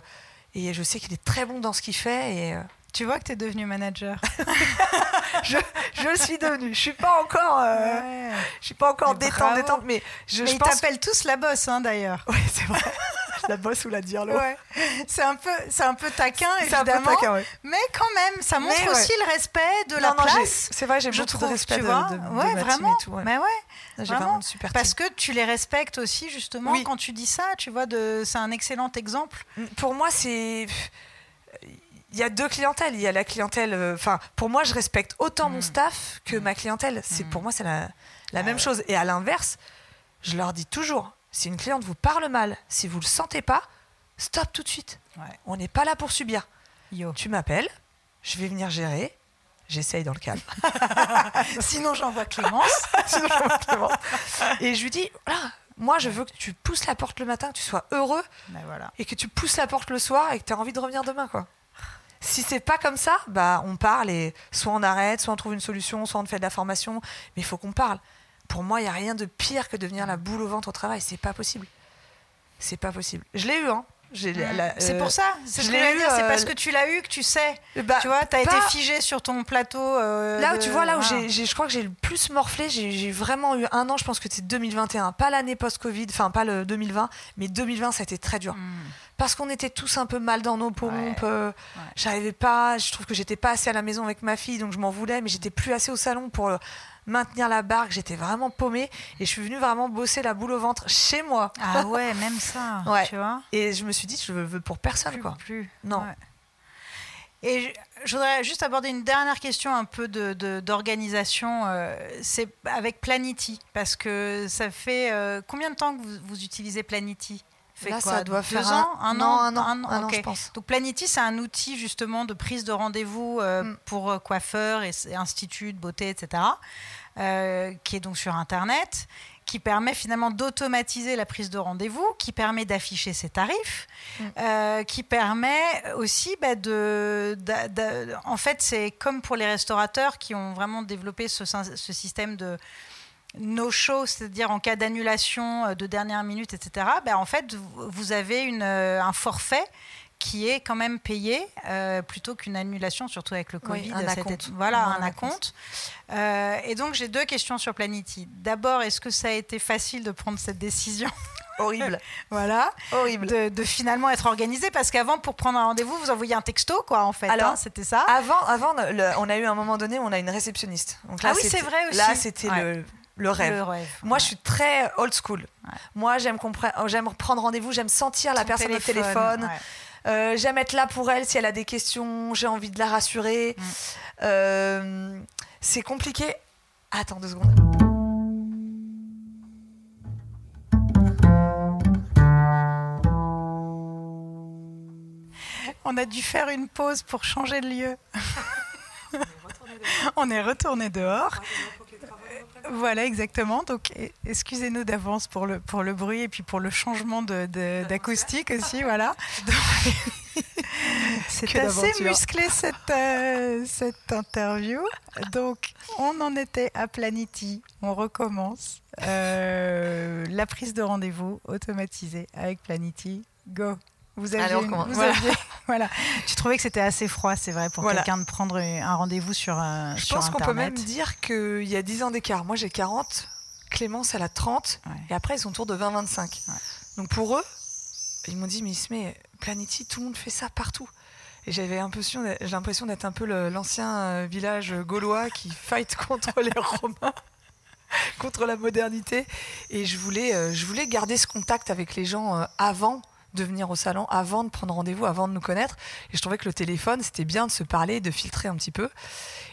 Speaker 2: et je sais qu'il est très bon dans ce qu'il fait. Et, euh,
Speaker 1: tu vois que tu es devenu manager. [laughs]
Speaker 2: je, je suis devenue. Je suis pas encore, je suis pas encore détente, détente, mais je,
Speaker 1: mais ils t'appellent tous la bosse, hein, d'ailleurs.
Speaker 2: Oui, c'est vrai. [laughs] [laughs] la bosse ou la dirlo. Ouais.
Speaker 1: C'est un peu, c'est un peu taquin évidemment. Peu taquin, Mais quand même, ça montre aussi le respect de la place.
Speaker 2: C'est vrai, j'ai beaucoup trouve, de respect
Speaker 1: tu
Speaker 2: de,
Speaker 1: vois
Speaker 2: de,
Speaker 1: ouais, vraiment.
Speaker 2: tout,
Speaker 1: Mais ouais. Vraiment super Parce que tu les respectes aussi justement quand tu dis ça. Tu vois, de, c'est un excellent exemple.
Speaker 2: Pour moi, c'est il y a deux clientèles. Il y a la clientèle. Euh, enfin, pour moi, je respecte autant mon mm. staff que mm. ma clientèle. C'est mm. pour moi, c'est la, la ah même chose. Et à l'inverse, je leur dis toujours si une cliente vous parle mal, si vous le sentez pas, stop tout de suite. On n'est pas là pour subir. Tu m'appelles, je vais venir gérer. J'essaye dans le calme. [laughs]
Speaker 1: Sinon, j'envoie Clémence. [laughs]
Speaker 2: Sinon, j'envoie Clémence. Et je lui dis, voilà, moi, je veux que tu pousses la porte le matin, que tu sois heureux,
Speaker 1: ben voilà.
Speaker 2: et que tu pousses la porte le soir et que tu as envie de revenir demain, quoi. Si c'est pas comme ça, bah on parle et soit on arrête, soit on trouve une solution, soit on fait de la formation, mais il faut qu'on parle pour moi, il n'y a rien de pire que de devenir la boule au ventre au travail. C'est pas possible. C'est pas possible. Je l'ai eu, hein.
Speaker 1: C'est euh, pour ça, c'est ce c'est parce euh, que tu l'as eu que tu sais. Bah, tu vois, tu as été figé sur ton plateau. Euh,
Speaker 2: là, tu vois, là où j'ai, je crois que j'ai le plus morflé, j'ai vraiment eu un an, je pense que c'est 2021, pas l'année post-Covid, enfin pas le 2020, mais 2020, ça a été très dur. Hmm. Parce qu'on était tous un peu mal dans nos pompes. J'arrivais pas, je trouve que j'étais pas assez à la maison avec ma fille, donc je m'en voulais, mais j'étais plus assez au salon pour maintenir la barque. J'étais vraiment paumée et je suis venue vraiment bosser la boule au ventre chez moi.
Speaker 1: Ah [laughs] ouais, même ça. Tu vois
Speaker 2: et je me suis dit, je veux pour personne.
Speaker 1: Plus,
Speaker 2: quoi.
Speaker 1: Plus.
Speaker 2: Non.
Speaker 1: Et je, voudrais juste aborder une dernière question un peu d'organisation. De, euh, c'est avec Planity, parce que ça fait euh, combien de temps que vous, utilisez Planity?
Speaker 2: Fait Là, ça doit faire
Speaker 1: ans, un, an,
Speaker 2: un an, un an, je pense.
Speaker 1: Donc Planity, c'est un outil justement de prise de rendez-vous euh, mm. pour coiffeurs et, et instituts de beauté, etc. Euh, qui est donc sur Internet, qui permet finalement d'automatiser la prise de rendez-vous, qui permet d'afficher ses tarifs, mm. euh, qui permet aussi bah, de, En fait, c'est comme pour les restaurateurs qui ont vraiment développé ce, ce système de no-show, c'est-à-dire en cas d'annulation euh, de dernière minute, etc. Bah, en fait, vous avez une, un forfait qui est quand même payé euh, plutôt qu'une annulation, surtout avec le Covid.
Speaker 2: un acompte.
Speaker 1: Voilà, un, acompte. Euh, et donc, j'ai deux questions sur Planity. D'abord, est-ce que ça a été facile de prendre cette décision? [laughs]
Speaker 2: Horrible. [laughs]
Speaker 1: voilà.
Speaker 2: Horrible.
Speaker 1: De, finalement être organisé parce qu'avant, pour prendre un rendez-vous, vous envoyez un texto, quoi, en fait. Alors, hein, c'était ça.
Speaker 2: Avant, avant on a eu un moment donné où on a une réceptionniste.
Speaker 1: Donc là, ah oui, c'est vrai aussi.
Speaker 2: Là, c'était le le rêve. Moi, je suis très old school. Moi, j'aime j'aime prendre rendez-vous, j'aime sentir la personne au téléphone. Euh, j'aime être là pour elle si elle a des questions. J'ai envie de la rassurer. Mm. Euh, c'est compliqué. Attends deux secondes.
Speaker 1: On a dû faire une pause pour changer de lieu. On est retourné dehors. [laughs] Voilà, exactement. Donc, e, excusez-nous d'avance pour le, pour le bruit et puis pour le changement d'acoustique aussi. Voilà. [laughs] [laughs] C'est assez musclé cette, euh, cette interview. Donc, on en était à Planity. On recommence. Euh, la prise de rendez-vous automatisée avec Planity. Go! Vous aviez, [laughs] voilà. Tu trouvais que c'était assez froid, c'est vrai, pour quelqu'un de prendre un rendez-vous sur un
Speaker 2: Je pense qu'on peut même dire qu'il y a 10 ans d'écart. Moi, j'ai 40, Clémence, elle a 30, et après, ils sont autour de 20-25. Donc pour eux, ils m'ont dit, mais Ismé, Planity, tout le monde fait ça partout. Et j'avais l'impression d'être un peu l'ancien euh, village gaulois qui fight [laughs] contre les Romains, contre la modernité. Et je voulais, euh, je voulais garder ce contact avec les gens euh, avant de venir au salon avant de prendre rendez-vous, avant de nous connaître. Et je trouvais que le téléphone, c'était bien de se parler, de filtrer un petit peu.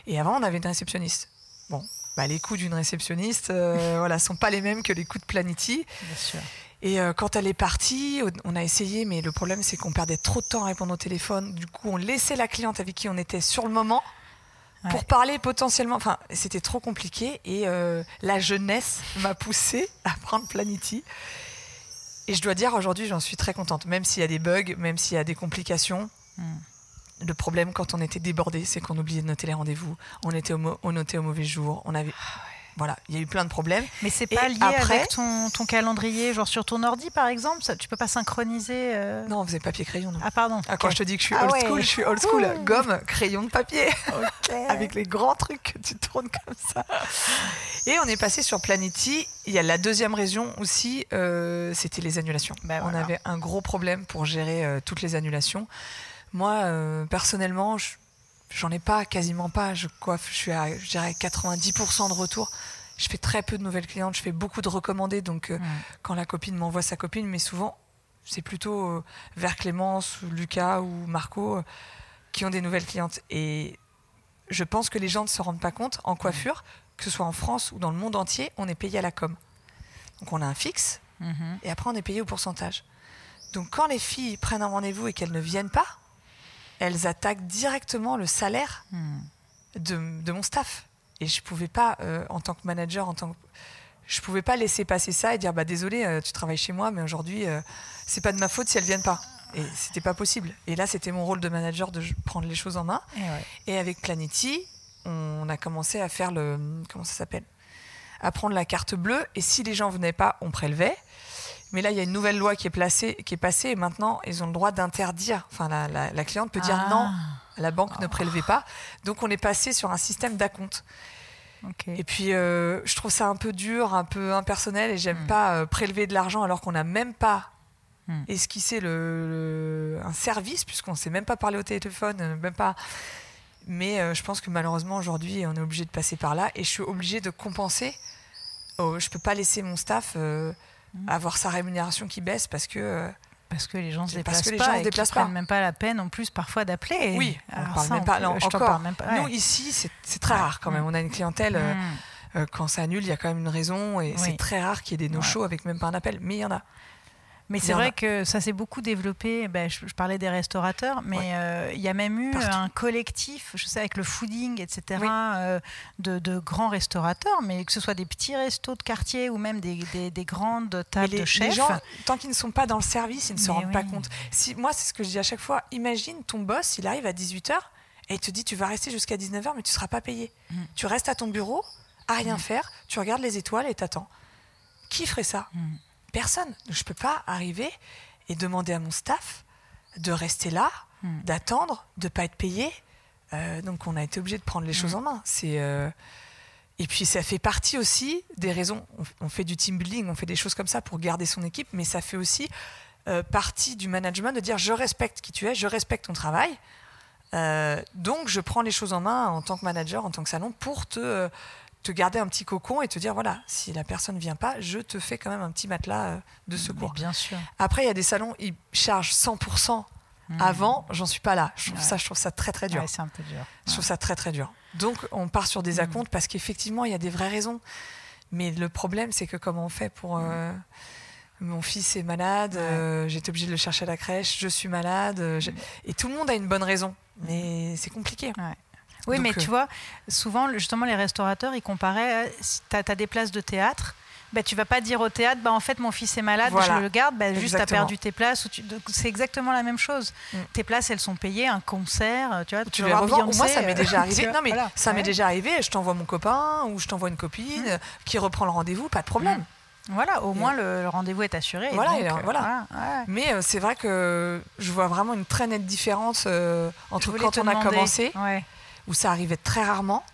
Speaker 2: Et avant, on avait une réceptionniste. Bon, bah, les coûts d'une réceptionniste, euh, [laughs] voilà, sont pas les mêmes que les coûts de Planity.
Speaker 1: Bien sûr.
Speaker 2: Et euh, quand elle est partie, on a essayé, mais le problème, c'est qu'on perdait trop de temps à répondre au téléphone. Du coup, on laissait la cliente avec qui on était sur le moment pour parler potentiellement. Enfin, c'était trop compliqué. Et euh, la jeunesse m'a poussé à prendre Planity. Et je dois dire, aujourd'hui, j'en suis très contente. Même s'il y a des bugs, même s'il y a des complications. Hmm. Le problème, quand on était débordé, c'est qu'on oubliait de noter les rendez-vous. On, était on notait au mauvais jour. On avait. Ah voilà, il y a eu plein de problèmes.
Speaker 1: Mais c'est pas lié avec ton, ton, calendrier, genre sur ton ordi par exemple ça, Tu peux pas synchroniser euh
Speaker 2: Non, on faisait papier-crayon.
Speaker 1: Ah, pardon.
Speaker 2: Ah, quand je te dis que je suis ah old school, je suis old school. Gomme, crayon de papier. [laughs] avec les grands trucs que tu tournes comme ça. Et on est passé sur Planety. Il y a la deuxième raison aussi, euh, c'était les annulations. Bah, on avait un gros problème pour gérer euh, toutes les annulations. Moi, personnellement, je j'en ai pas, quasiment pas. Je coiffe, je suis à, je dirais, 90% de retour. Je fais très peu de nouvelles clientes, je fais beaucoup de recommandés. Donc, euh, quand la copine m'envoie sa copine, mais souvent, c'est plutôt euh, vers Clémence, Lucas ou Marco euh, qui ont des nouvelles clientes. Et je pense que les gens ne se rendent pas compte, en coiffure, que ce soit en France ou dans le monde entier, on est payé à la com. Donc, on a un fixe, mhm. et après, on est payé au pourcentage. Donc, quand les filles prennent un rendez-vous et qu'elles ne viennent pas, elles attaquent directement le salaire hmm. de, mon staff. Et je pouvais pas, euh, en tant que manager, en tant que, je pouvais pas laisser passer ça et dire bah désolé, euh, tu travailles chez moi, mais aujourd'hui euh, c'est pas de ma faute si elles viennent pas. Et c'était pas possible. Et là, c'était mon rôle de manager de prendre les choses en main. Et, avec Planety, on a commencé à faire le comment ça s'appelle, à prendre la carte bleue. Et si les gens venaient pas, on prélevait. Mais là, il y a une nouvelle loi qui est, placée, qui est passée et maintenant, ils ont le droit d'interdire. Enfin, la, cliente peut dire non, ah. la banque ne prélevait pas. Donc, on est passé sur un système d'acompte. Et puis, euh, je trouve ça un peu dur, un peu impersonnel et j'aime hmm. pas euh, prélever de l'argent alors qu'on n'a même pas hmm. esquissé le, un service, puisqu'on ne sait même pas parler au téléphone, euh, même pas. Mais je pense que malheureusement, aujourd'hui, on est obligé de passer par là et je suis obligée de compenser. Oh, je ne peux pas laisser mon staff. Avoir sa rémunération qui baisse parce que euh,
Speaker 1: parce que les gens se déplacent pas, gens se déplacent pas. même pas la peine en plus parfois d'appeler.
Speaker 2: Oui, on parle même pas. encore, même pas, nous ici, c'est très rare quand même. On a une clientèle. Euh, mm. euh, quand ça annule, il y a quand même une raison et c'est très rare qu'il y ait des no-shows avec même pas un appel, mais il y en a.
Speaker 1: Mais c'est vrai que ça s'est beaucoup développé. Ben, je, parlais des restaurateurs, mais euh, il y a même eu un collectif, je sais, avec le fooding, etc., euh, de, grands restaurateurs, mais que ce soit des petits restos de quartier ou même des, grandes tables de chefs. Les gens,
Speaker 2: tant qu'ils ne sont pas dans le service, ils ne se rendent pas compte. Si, moi, c'est ce que je dis à chaque fois. Imagine ton boss, il arrive à 18h et il te dit tu vas rester jusqu'à 19h, mais tu ne seras pas payé. Mm. Tu restes à ton bureau, à rien mm. faire, tu regardes les étoiles et t'attends. Qui ferait ça? Mm. Personne. Je ne peux pas arriver et demander à mon staff de rester là, hmm. d'attendre, de ne pas être payé. Euh, donc on a été obligé de prendre les choses hmm. en main. C'est euh, Et puis ça fait partie aussi des raisons. On, fait du team building, on fait des choses comme ça pour garder son équipe, mais ça fait aussi euh, partie du management de dire je respecte qui tu es, je respecte ton travail. donc je prends les choses en main en tant que manager, en tant que salon, pour te te garder un petit cocon et te dire voilà, si la personne vient pas, je te fais quand même un petit matelas euh, de secours.
Speaker 1: bien sûr.
Speaker 2: Après, il y a des salons, ils chargent 100% Mmh. Avant, j'en suis pas là. Je trouve ça, je trouve ça très très dur.
Speaker 1: c'est un peu dur.
Speaker 2: Je trouve ça très très dur. Donc, on part sur des mmh. acomptes parce qu'effectivement, il y a des vraies raisons. Mais le problème, c'est que comment on fait pour euh, mon fils est malade, euh, j'étais obligée de le chercher à la crèche, je suis malade, euh, et tout le monde a une bonne raison, mais c'est compliqué.
Speaker 1: Oui, mais tu vois, souvent, justement, les restaurateurs, ils comparaient, si tu as, des places de théâtre, bah, tu vas pas dire au théâtre, bah, en fait, mon fils est malade, je le garde, bah, juste tu as perdu tes places. C'est exactement la même chose. Mm. Tes places, elles sont payées, un concert, tu vois.
Speaker 2: Tu, les revends. Moi, ça m'est déjà [laughs] arrivé. non, mais ça m'est déjà arrivé. Je t'envoie mon copain ou je t'envoie une copine mm. qui reprend le rendez-vous, pas de problème. Mm.
Speaker 1: Voilà, au moins le, rendez-vous est assuré.
Speaker 2: Voilà, euh, voilà. Mais euh, c'est vrai que je vois vraiment une très nette différence euh, entre quand on a commencé, où ça arrivait très rarement,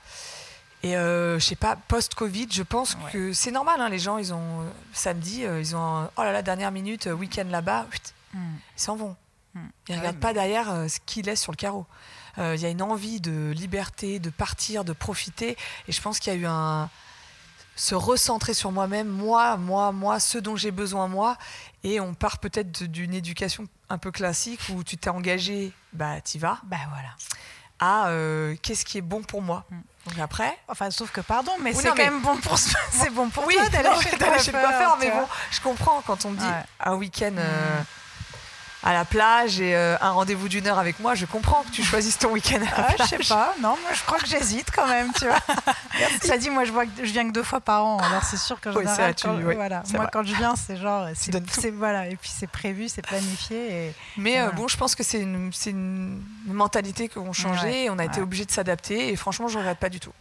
Speaker 2: et euh, je sais pas, post-Covid, je pense que c'est normal. Hein, les gens, ils ont samedi, euh, ils ont oh là là, dernière minute, euh, week-end là-bas, mm. ils s'en vont. Mm. Ils ne regardent pas derrière ce qu'ils laissent sur le carreau. Il y a une envie de liberté, de partir, de profiter. Et je pense qu'il y a eu un se recentrer sur moi-même, moi, moi, moi, ce dont j'ai besoin moi. Et on part peut-être d'une éducation un peu classique où tu t'es engagé, bah t'y vas.
Speaker 1: Bah voilà.
Speaker 2: À qu'est-ce qui est bon pour moi. Mm. Donc après.
Speaker 1: Enfin, sauf que pardon, mais c'est quand même bon pour, [laughs] c'est bon pour
Speaker 2: oui,
Speaker 1: toi d'aller chez
Speaker 2: le coiffeur. Mais bon, je comprends quand on me dit un week-end. Euh, mm à la plage et euh, un rendez-vous d'une heure avec moi, je comprends que tu choisisses ton week-end à la
Speaker 1: ah, Je sais pas, non, moi je crois que j'hésite quand même, tu vois. [laughs] Ça dit, moi je vois que je viens que deux fois par an, alors c'est sûr que je voilà. moi quand je viens, c'est genre, c'est voilà, et puis c'est prévu, c'est planifié. Et,
Speaker 2: Mais euh, bon, je pense que c'est une, une mentalité qu'on changeait, et on a été obligé de s'adapter, et franchement, je regrette pas du tout.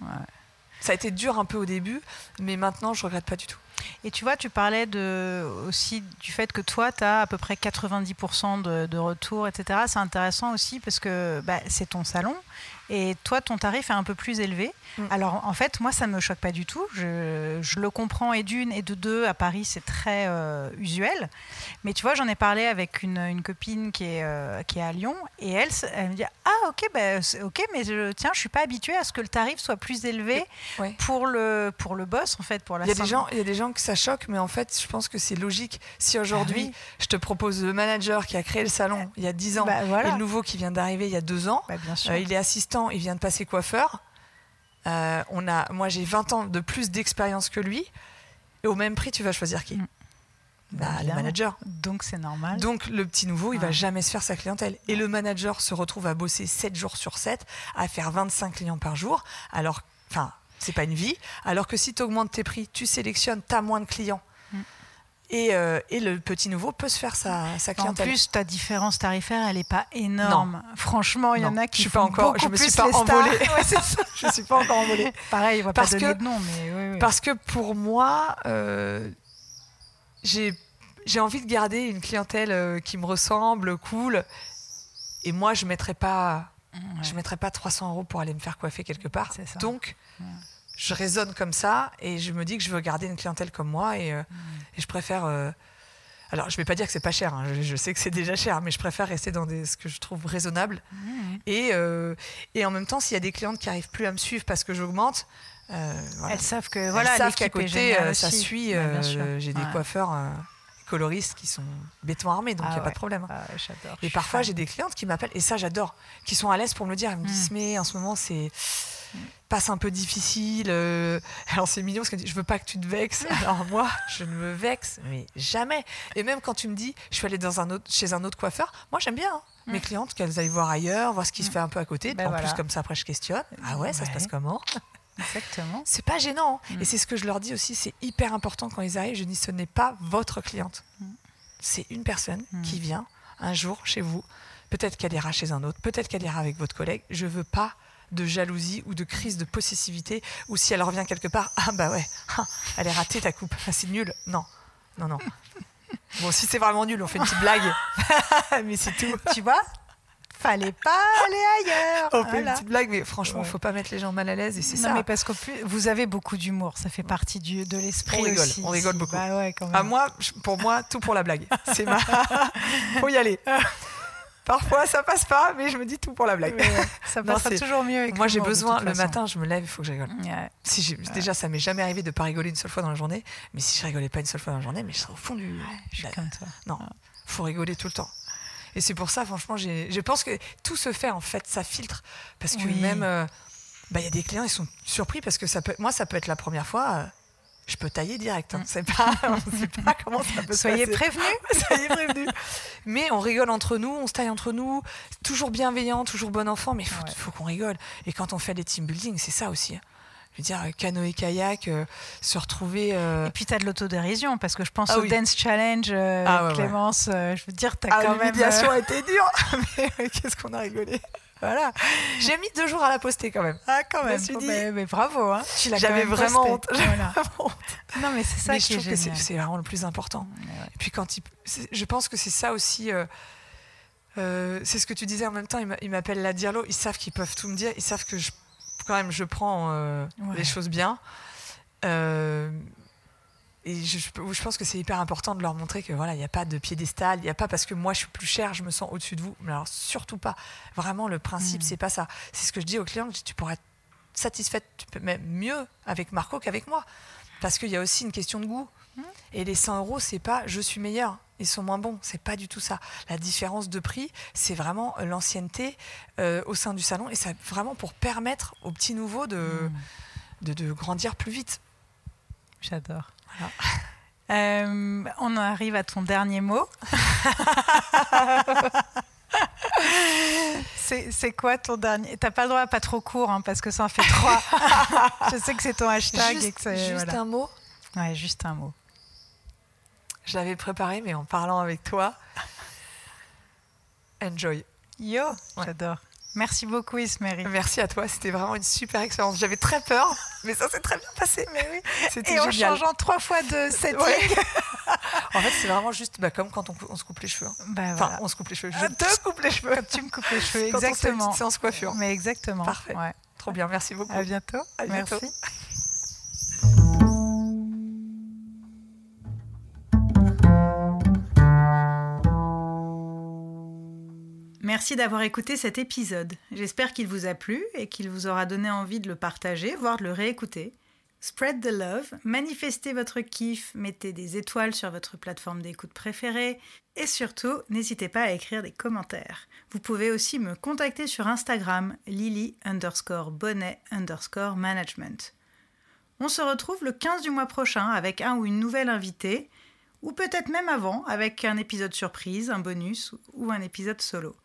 Speaker 2: Ça a été dur un peu au début, mais maintenant, je regrette pas du tout.
Speaker 1: Et tu vois, tu parlais aussi du fait que toi, tu as à peu près 90% de, de retour, etc. C'est intéressant aussi parce que bah, c'est ton salon et toi, ton tarif est un peu plus élevé. Mm. Alors, en fait, moi, ça ne me choque pas du tout. Je, le comprends, et d'une, et de deux, à Paris, c'est très euh, usuel. Mais tu vois, j'en ai parlé avec une, copine qui est, euh, qui est à Lyon, et elle, elle me dit Ah, ok, bah, ok mais je, tiens, je ne suis pas habituée à ce que le tarif soit plus élevé pour, le, pour le boss, en fait, pour la
Speaker 2: il y, a des gens, il y a des gens que ça choque, mais en fait, je pense que c'est logique. Si aujourd'hui, ah je te propose le manager qui a créé le salon il y a 10 ans, bah, et le nouveau qui vient d'arriver il y a 2 ans,
Speaker 1: bah, bien sûr.
Speaker 2: Euh, il est assistant, il vient de passer coiffeur. Euh, on a, moi, j'ai 20 ans de plus d'expérience que lui. Et au même prix, tu vas choisir qui mm. bah, bah, Le manager.
Speaker 1: Donc c'est normal.
Speaker 2: Donc le petit nouveau, il va jamais se faire sa clientèle. Et le manager se retrouve à bosser 7 jours sur 7, à faire 25 clients par jour. Alors, enfin, c'est pas une vie. Alors que si tu augmentes tes prix, tu sélectionnes, tu as moins de clients. Euh, et, le petit nouveau peut se faire sa, sa clientèle.
Speaker 1: En plus, ta différence tarifaire, elle n'est pas énorme. Franchement, il y en a qui
Speaker 2: je suis
Speaker 1: pas
Speaker 2: encore, je me suis pas envolée. [laughs] [laughs] je suis pas encore envolée.
Speaker 1: Pareil, on va parce pas donner que, de nom, mais
Speaker 2: parce que pour moi, euh, j'ai envie de garder une clientèle euh, qui me ressemble, cool. Et moi, je mettrais pas, je mettrais pas 300 euros pour aller me faire coiffer quelque part. Donc je raisonne comme ça et je me dis que je veux garder une clientèle comme moi et, euh, je préfère. Euh, alors, je ne vais pas dire que c'est pas cher, hein, je, sais que c'est déjà cher, mais je préfère rester dans des, ce que je trouve raisonnable. Et, euh, et en même temps, s'il y a des clientes qui n'arrivent plus à me suivre parce que j'augmente,
Speaker 1: elles savent que voilà,
Speaker 2: qu'à côté, ça suit. J'ai des coiffeurs coloristes qui sont béton armé, donc il n'y a pas de problème. Hein.
Speaker 1: Ah
Speaker 2: et parfois, j'ai des clientes qui m'appellent, et ça, j'adore, qui sont à l'aise pour me le dire. Elles me disent, mm. mais en ce moment, c'est passe un peu difficile. Euh, alors c'est mignon parce qu'elle dit je veux pas que tu te vexes. [laughs] Alors moi je ne me vexe mais jamais. Et même quand tu me dis je suis allée dans un autre, chez un autre coiffeur, moi j'aime bien hein. mm. mes clientes qu'elles aillent voir ailleurs, voir ce qui se mm. fait un peu à côté. Ben en plus comme ça après je questionne. Ah ouais, ça se passe comment? [laughs]
Speaker 1: Exactement.
Speaker 2: C'est pas gênant. Hein. Mm. Et c'est ce que je leur dis aussi, c'est hyper important quand ils arrivent. Je dis ce n'est pas votre cliente. C'est une personne qui vient un jour chez vous. Peut-être qu'elle ira chez un autre, peut-être qu'elle ira avec votre collègue. Je veux pas de jalousie ou de crise de possessivité, ou si elle revient quelque part, ah bah ouais, ah, elle est ratée ta coupe, ah, c'est nul. Non, non, non. Bon, si c'est vraiment nul, on fait une petite blague, [laughs] mais c'est tout.
Speaker 1: Tu vois? Fallait pas aller ailleurs.
Speaker 2: On fait une petite blague, mais franchement, il faut pas mettre les gens mal à l'aise et c'est ça.
Speaker 1: mais parce que vous avez beaucoup d'humour, ça fait partie du, de l'esprit.
Speaker 2: On rigole, on rigole beaucoup.
Speaker 1: Bah ouais,
Speaker 2: À moi, pour moi, tout pour la blague. C'est ma. [laughs] faut y aller. [laughs] Parfois, ça passe pas, mais je me dis tout pour la blague.
Speaker 1: ça [laughs] passe toujours mieux.
Speaker 2: Moi, j'ai besoin, le matin, je me lève, il faut que je rigole. Si Déjà, ça m'est jamais arrivé de pas rigoler une seule fois dans la journée, mais si je rigolais pas une seule fois dans la journée, mais je serais au fond du.
Speaker 1: je suis comme ça.
Speaker 2: Non, faut rigoler tout le temps. Et c'est pour ça, franchement, je pense que tout se fait en fait, ça filtre. Parce que même, euh, bah, il y a des clients, ils sont surpris parce que ça peut, moi, ça peut être la première fois. Euh, je peux tailler direct. Hein. Mm. Pas, [laughs] on sait pas comment ça peut
Speaker 1: Soyez se passer. prévenus. [laughs]
Speaker 2: Soyez prévenus. Mais on rigole entre nous, on se taille entre nous, toujours bienveillant, toujours bon enfant, mais il faut, faut qu'on rigole. Et quand on fait des team building, c'est ça aussi. Hein je veux dire, canoë kayak, euh, se retrouver. Euh,
Speaker 1: Et puis tu as de l'autodérision, parce que je pense ah au Dance Challenge, euh, ah Clémence, je veux dire, tu as ah, quand même.
Speaker 2: a été dure, [laughs] mais qu'est-ce qu'on a rigolé? Voilà. J'ai mis deux jours à la poster quand même.
Speaker 1: Ah, quand même. mais, bravo. Hein.
Speaker 2: J'avais vraiment honte.
Speaker 1: Non, mais c'est ça qui est génial.
Speaker 2: C'est vraiment le plus important. Et puis quand il... je pense que c'est ça aussi. c'est ce que tu disais en même temps. Ils m'appellent la Dirlo. Ils savent qu'ils peuvent tout me dire. Ils savent que je quand même, je prends euh, les choses bien. Et je, je, pense que c'est hyper important de leur montrer que voilà, il n'y a pas de piédestal, il n'y a pas parce que moi je suis plus cher, je me sens au-dessus de vous. Mais alors surtout pas. Vraiment, le principe, mm. c'est pas ça. C'est ce que je dis aux clients. Tu pourrais être satisfaite, même mieux avec Marco qu'avec moi, parce qu'il y a aussi une question de goût. Mm. Et les 100 euros, c'est pas je suis meilleur ils sont moins bons. C'est pas du tout ça. La différence de prix, c'est vraiment l'ancienneté euh, au sein du salon et c'est vraiment pour permettre aux petits nouveaux de, hmm. de, grandir plus vite.
Speaker 1: J'adore. Euh, on arrive à ton dernier mot. [laughs] c'est quoi ton dernier? T'as pas le droit à pas trop court hein, parce que ça en fait trois. [laughs] Je sais que c'est ton hashtag.
Speaker 2: Juste, juste un mot?
Speaker 1: Ouais, juste un mot.
Speaker 2: Je l'avais préparé, mais en parlant avec toi. Enjoy.
Speaker 1: Yo, j'adore. Merci beaucoup, Ismeri.
Speaker 2: Merci à toi, c'était vraiment une super expérience. J'avais très peur, mais ça s'est très bien passé. Mais oui,
Speaker 1: c'était Et en changeant trois fois de setting. [laughs]
Speaker 2: en fait, c'est vraiment juste bah, comme quand on, se coupe les cheveux.
Speaker 1: Bah,
Speaker 2: enfin, on se coupe les cheveux.
Speaker 1: Je te coupe les cheveux. Comme tu me coupes les cheveux, exactement.
Speaker 2: C'est en coiffure.
Speaker 1: Mais exactement.
Speaker 2: Parfait. Trop bien, merci beaucoup.
Speaker 1: À bientôt.
Speaker 2: À bientôt.
Speaker 1: Merci. Merci d'avoir écouté cet épisode. J'espère qu'il vous a plu et qu'il vous aura donné envie de le partager, voire de le réécouter. Spread the love, manifestez votre kiff, mettez des étoiles sur votre plateforme d'écoute préférée et surtout, n'hésitez pas à écrire des commentaires. Vous pouvez aussi me contacter sur Instagram lily underscore bonnet underscore management. On se retrouve le 15 du mois prochain avec un ou une nouvelle invitée, ou peut-être même avant avec un épisode surprise, un bonus ou un épisode solo.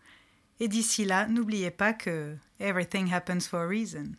Speaker 1: Et d'ici là, n'oubliez pas que everything happens for a reason.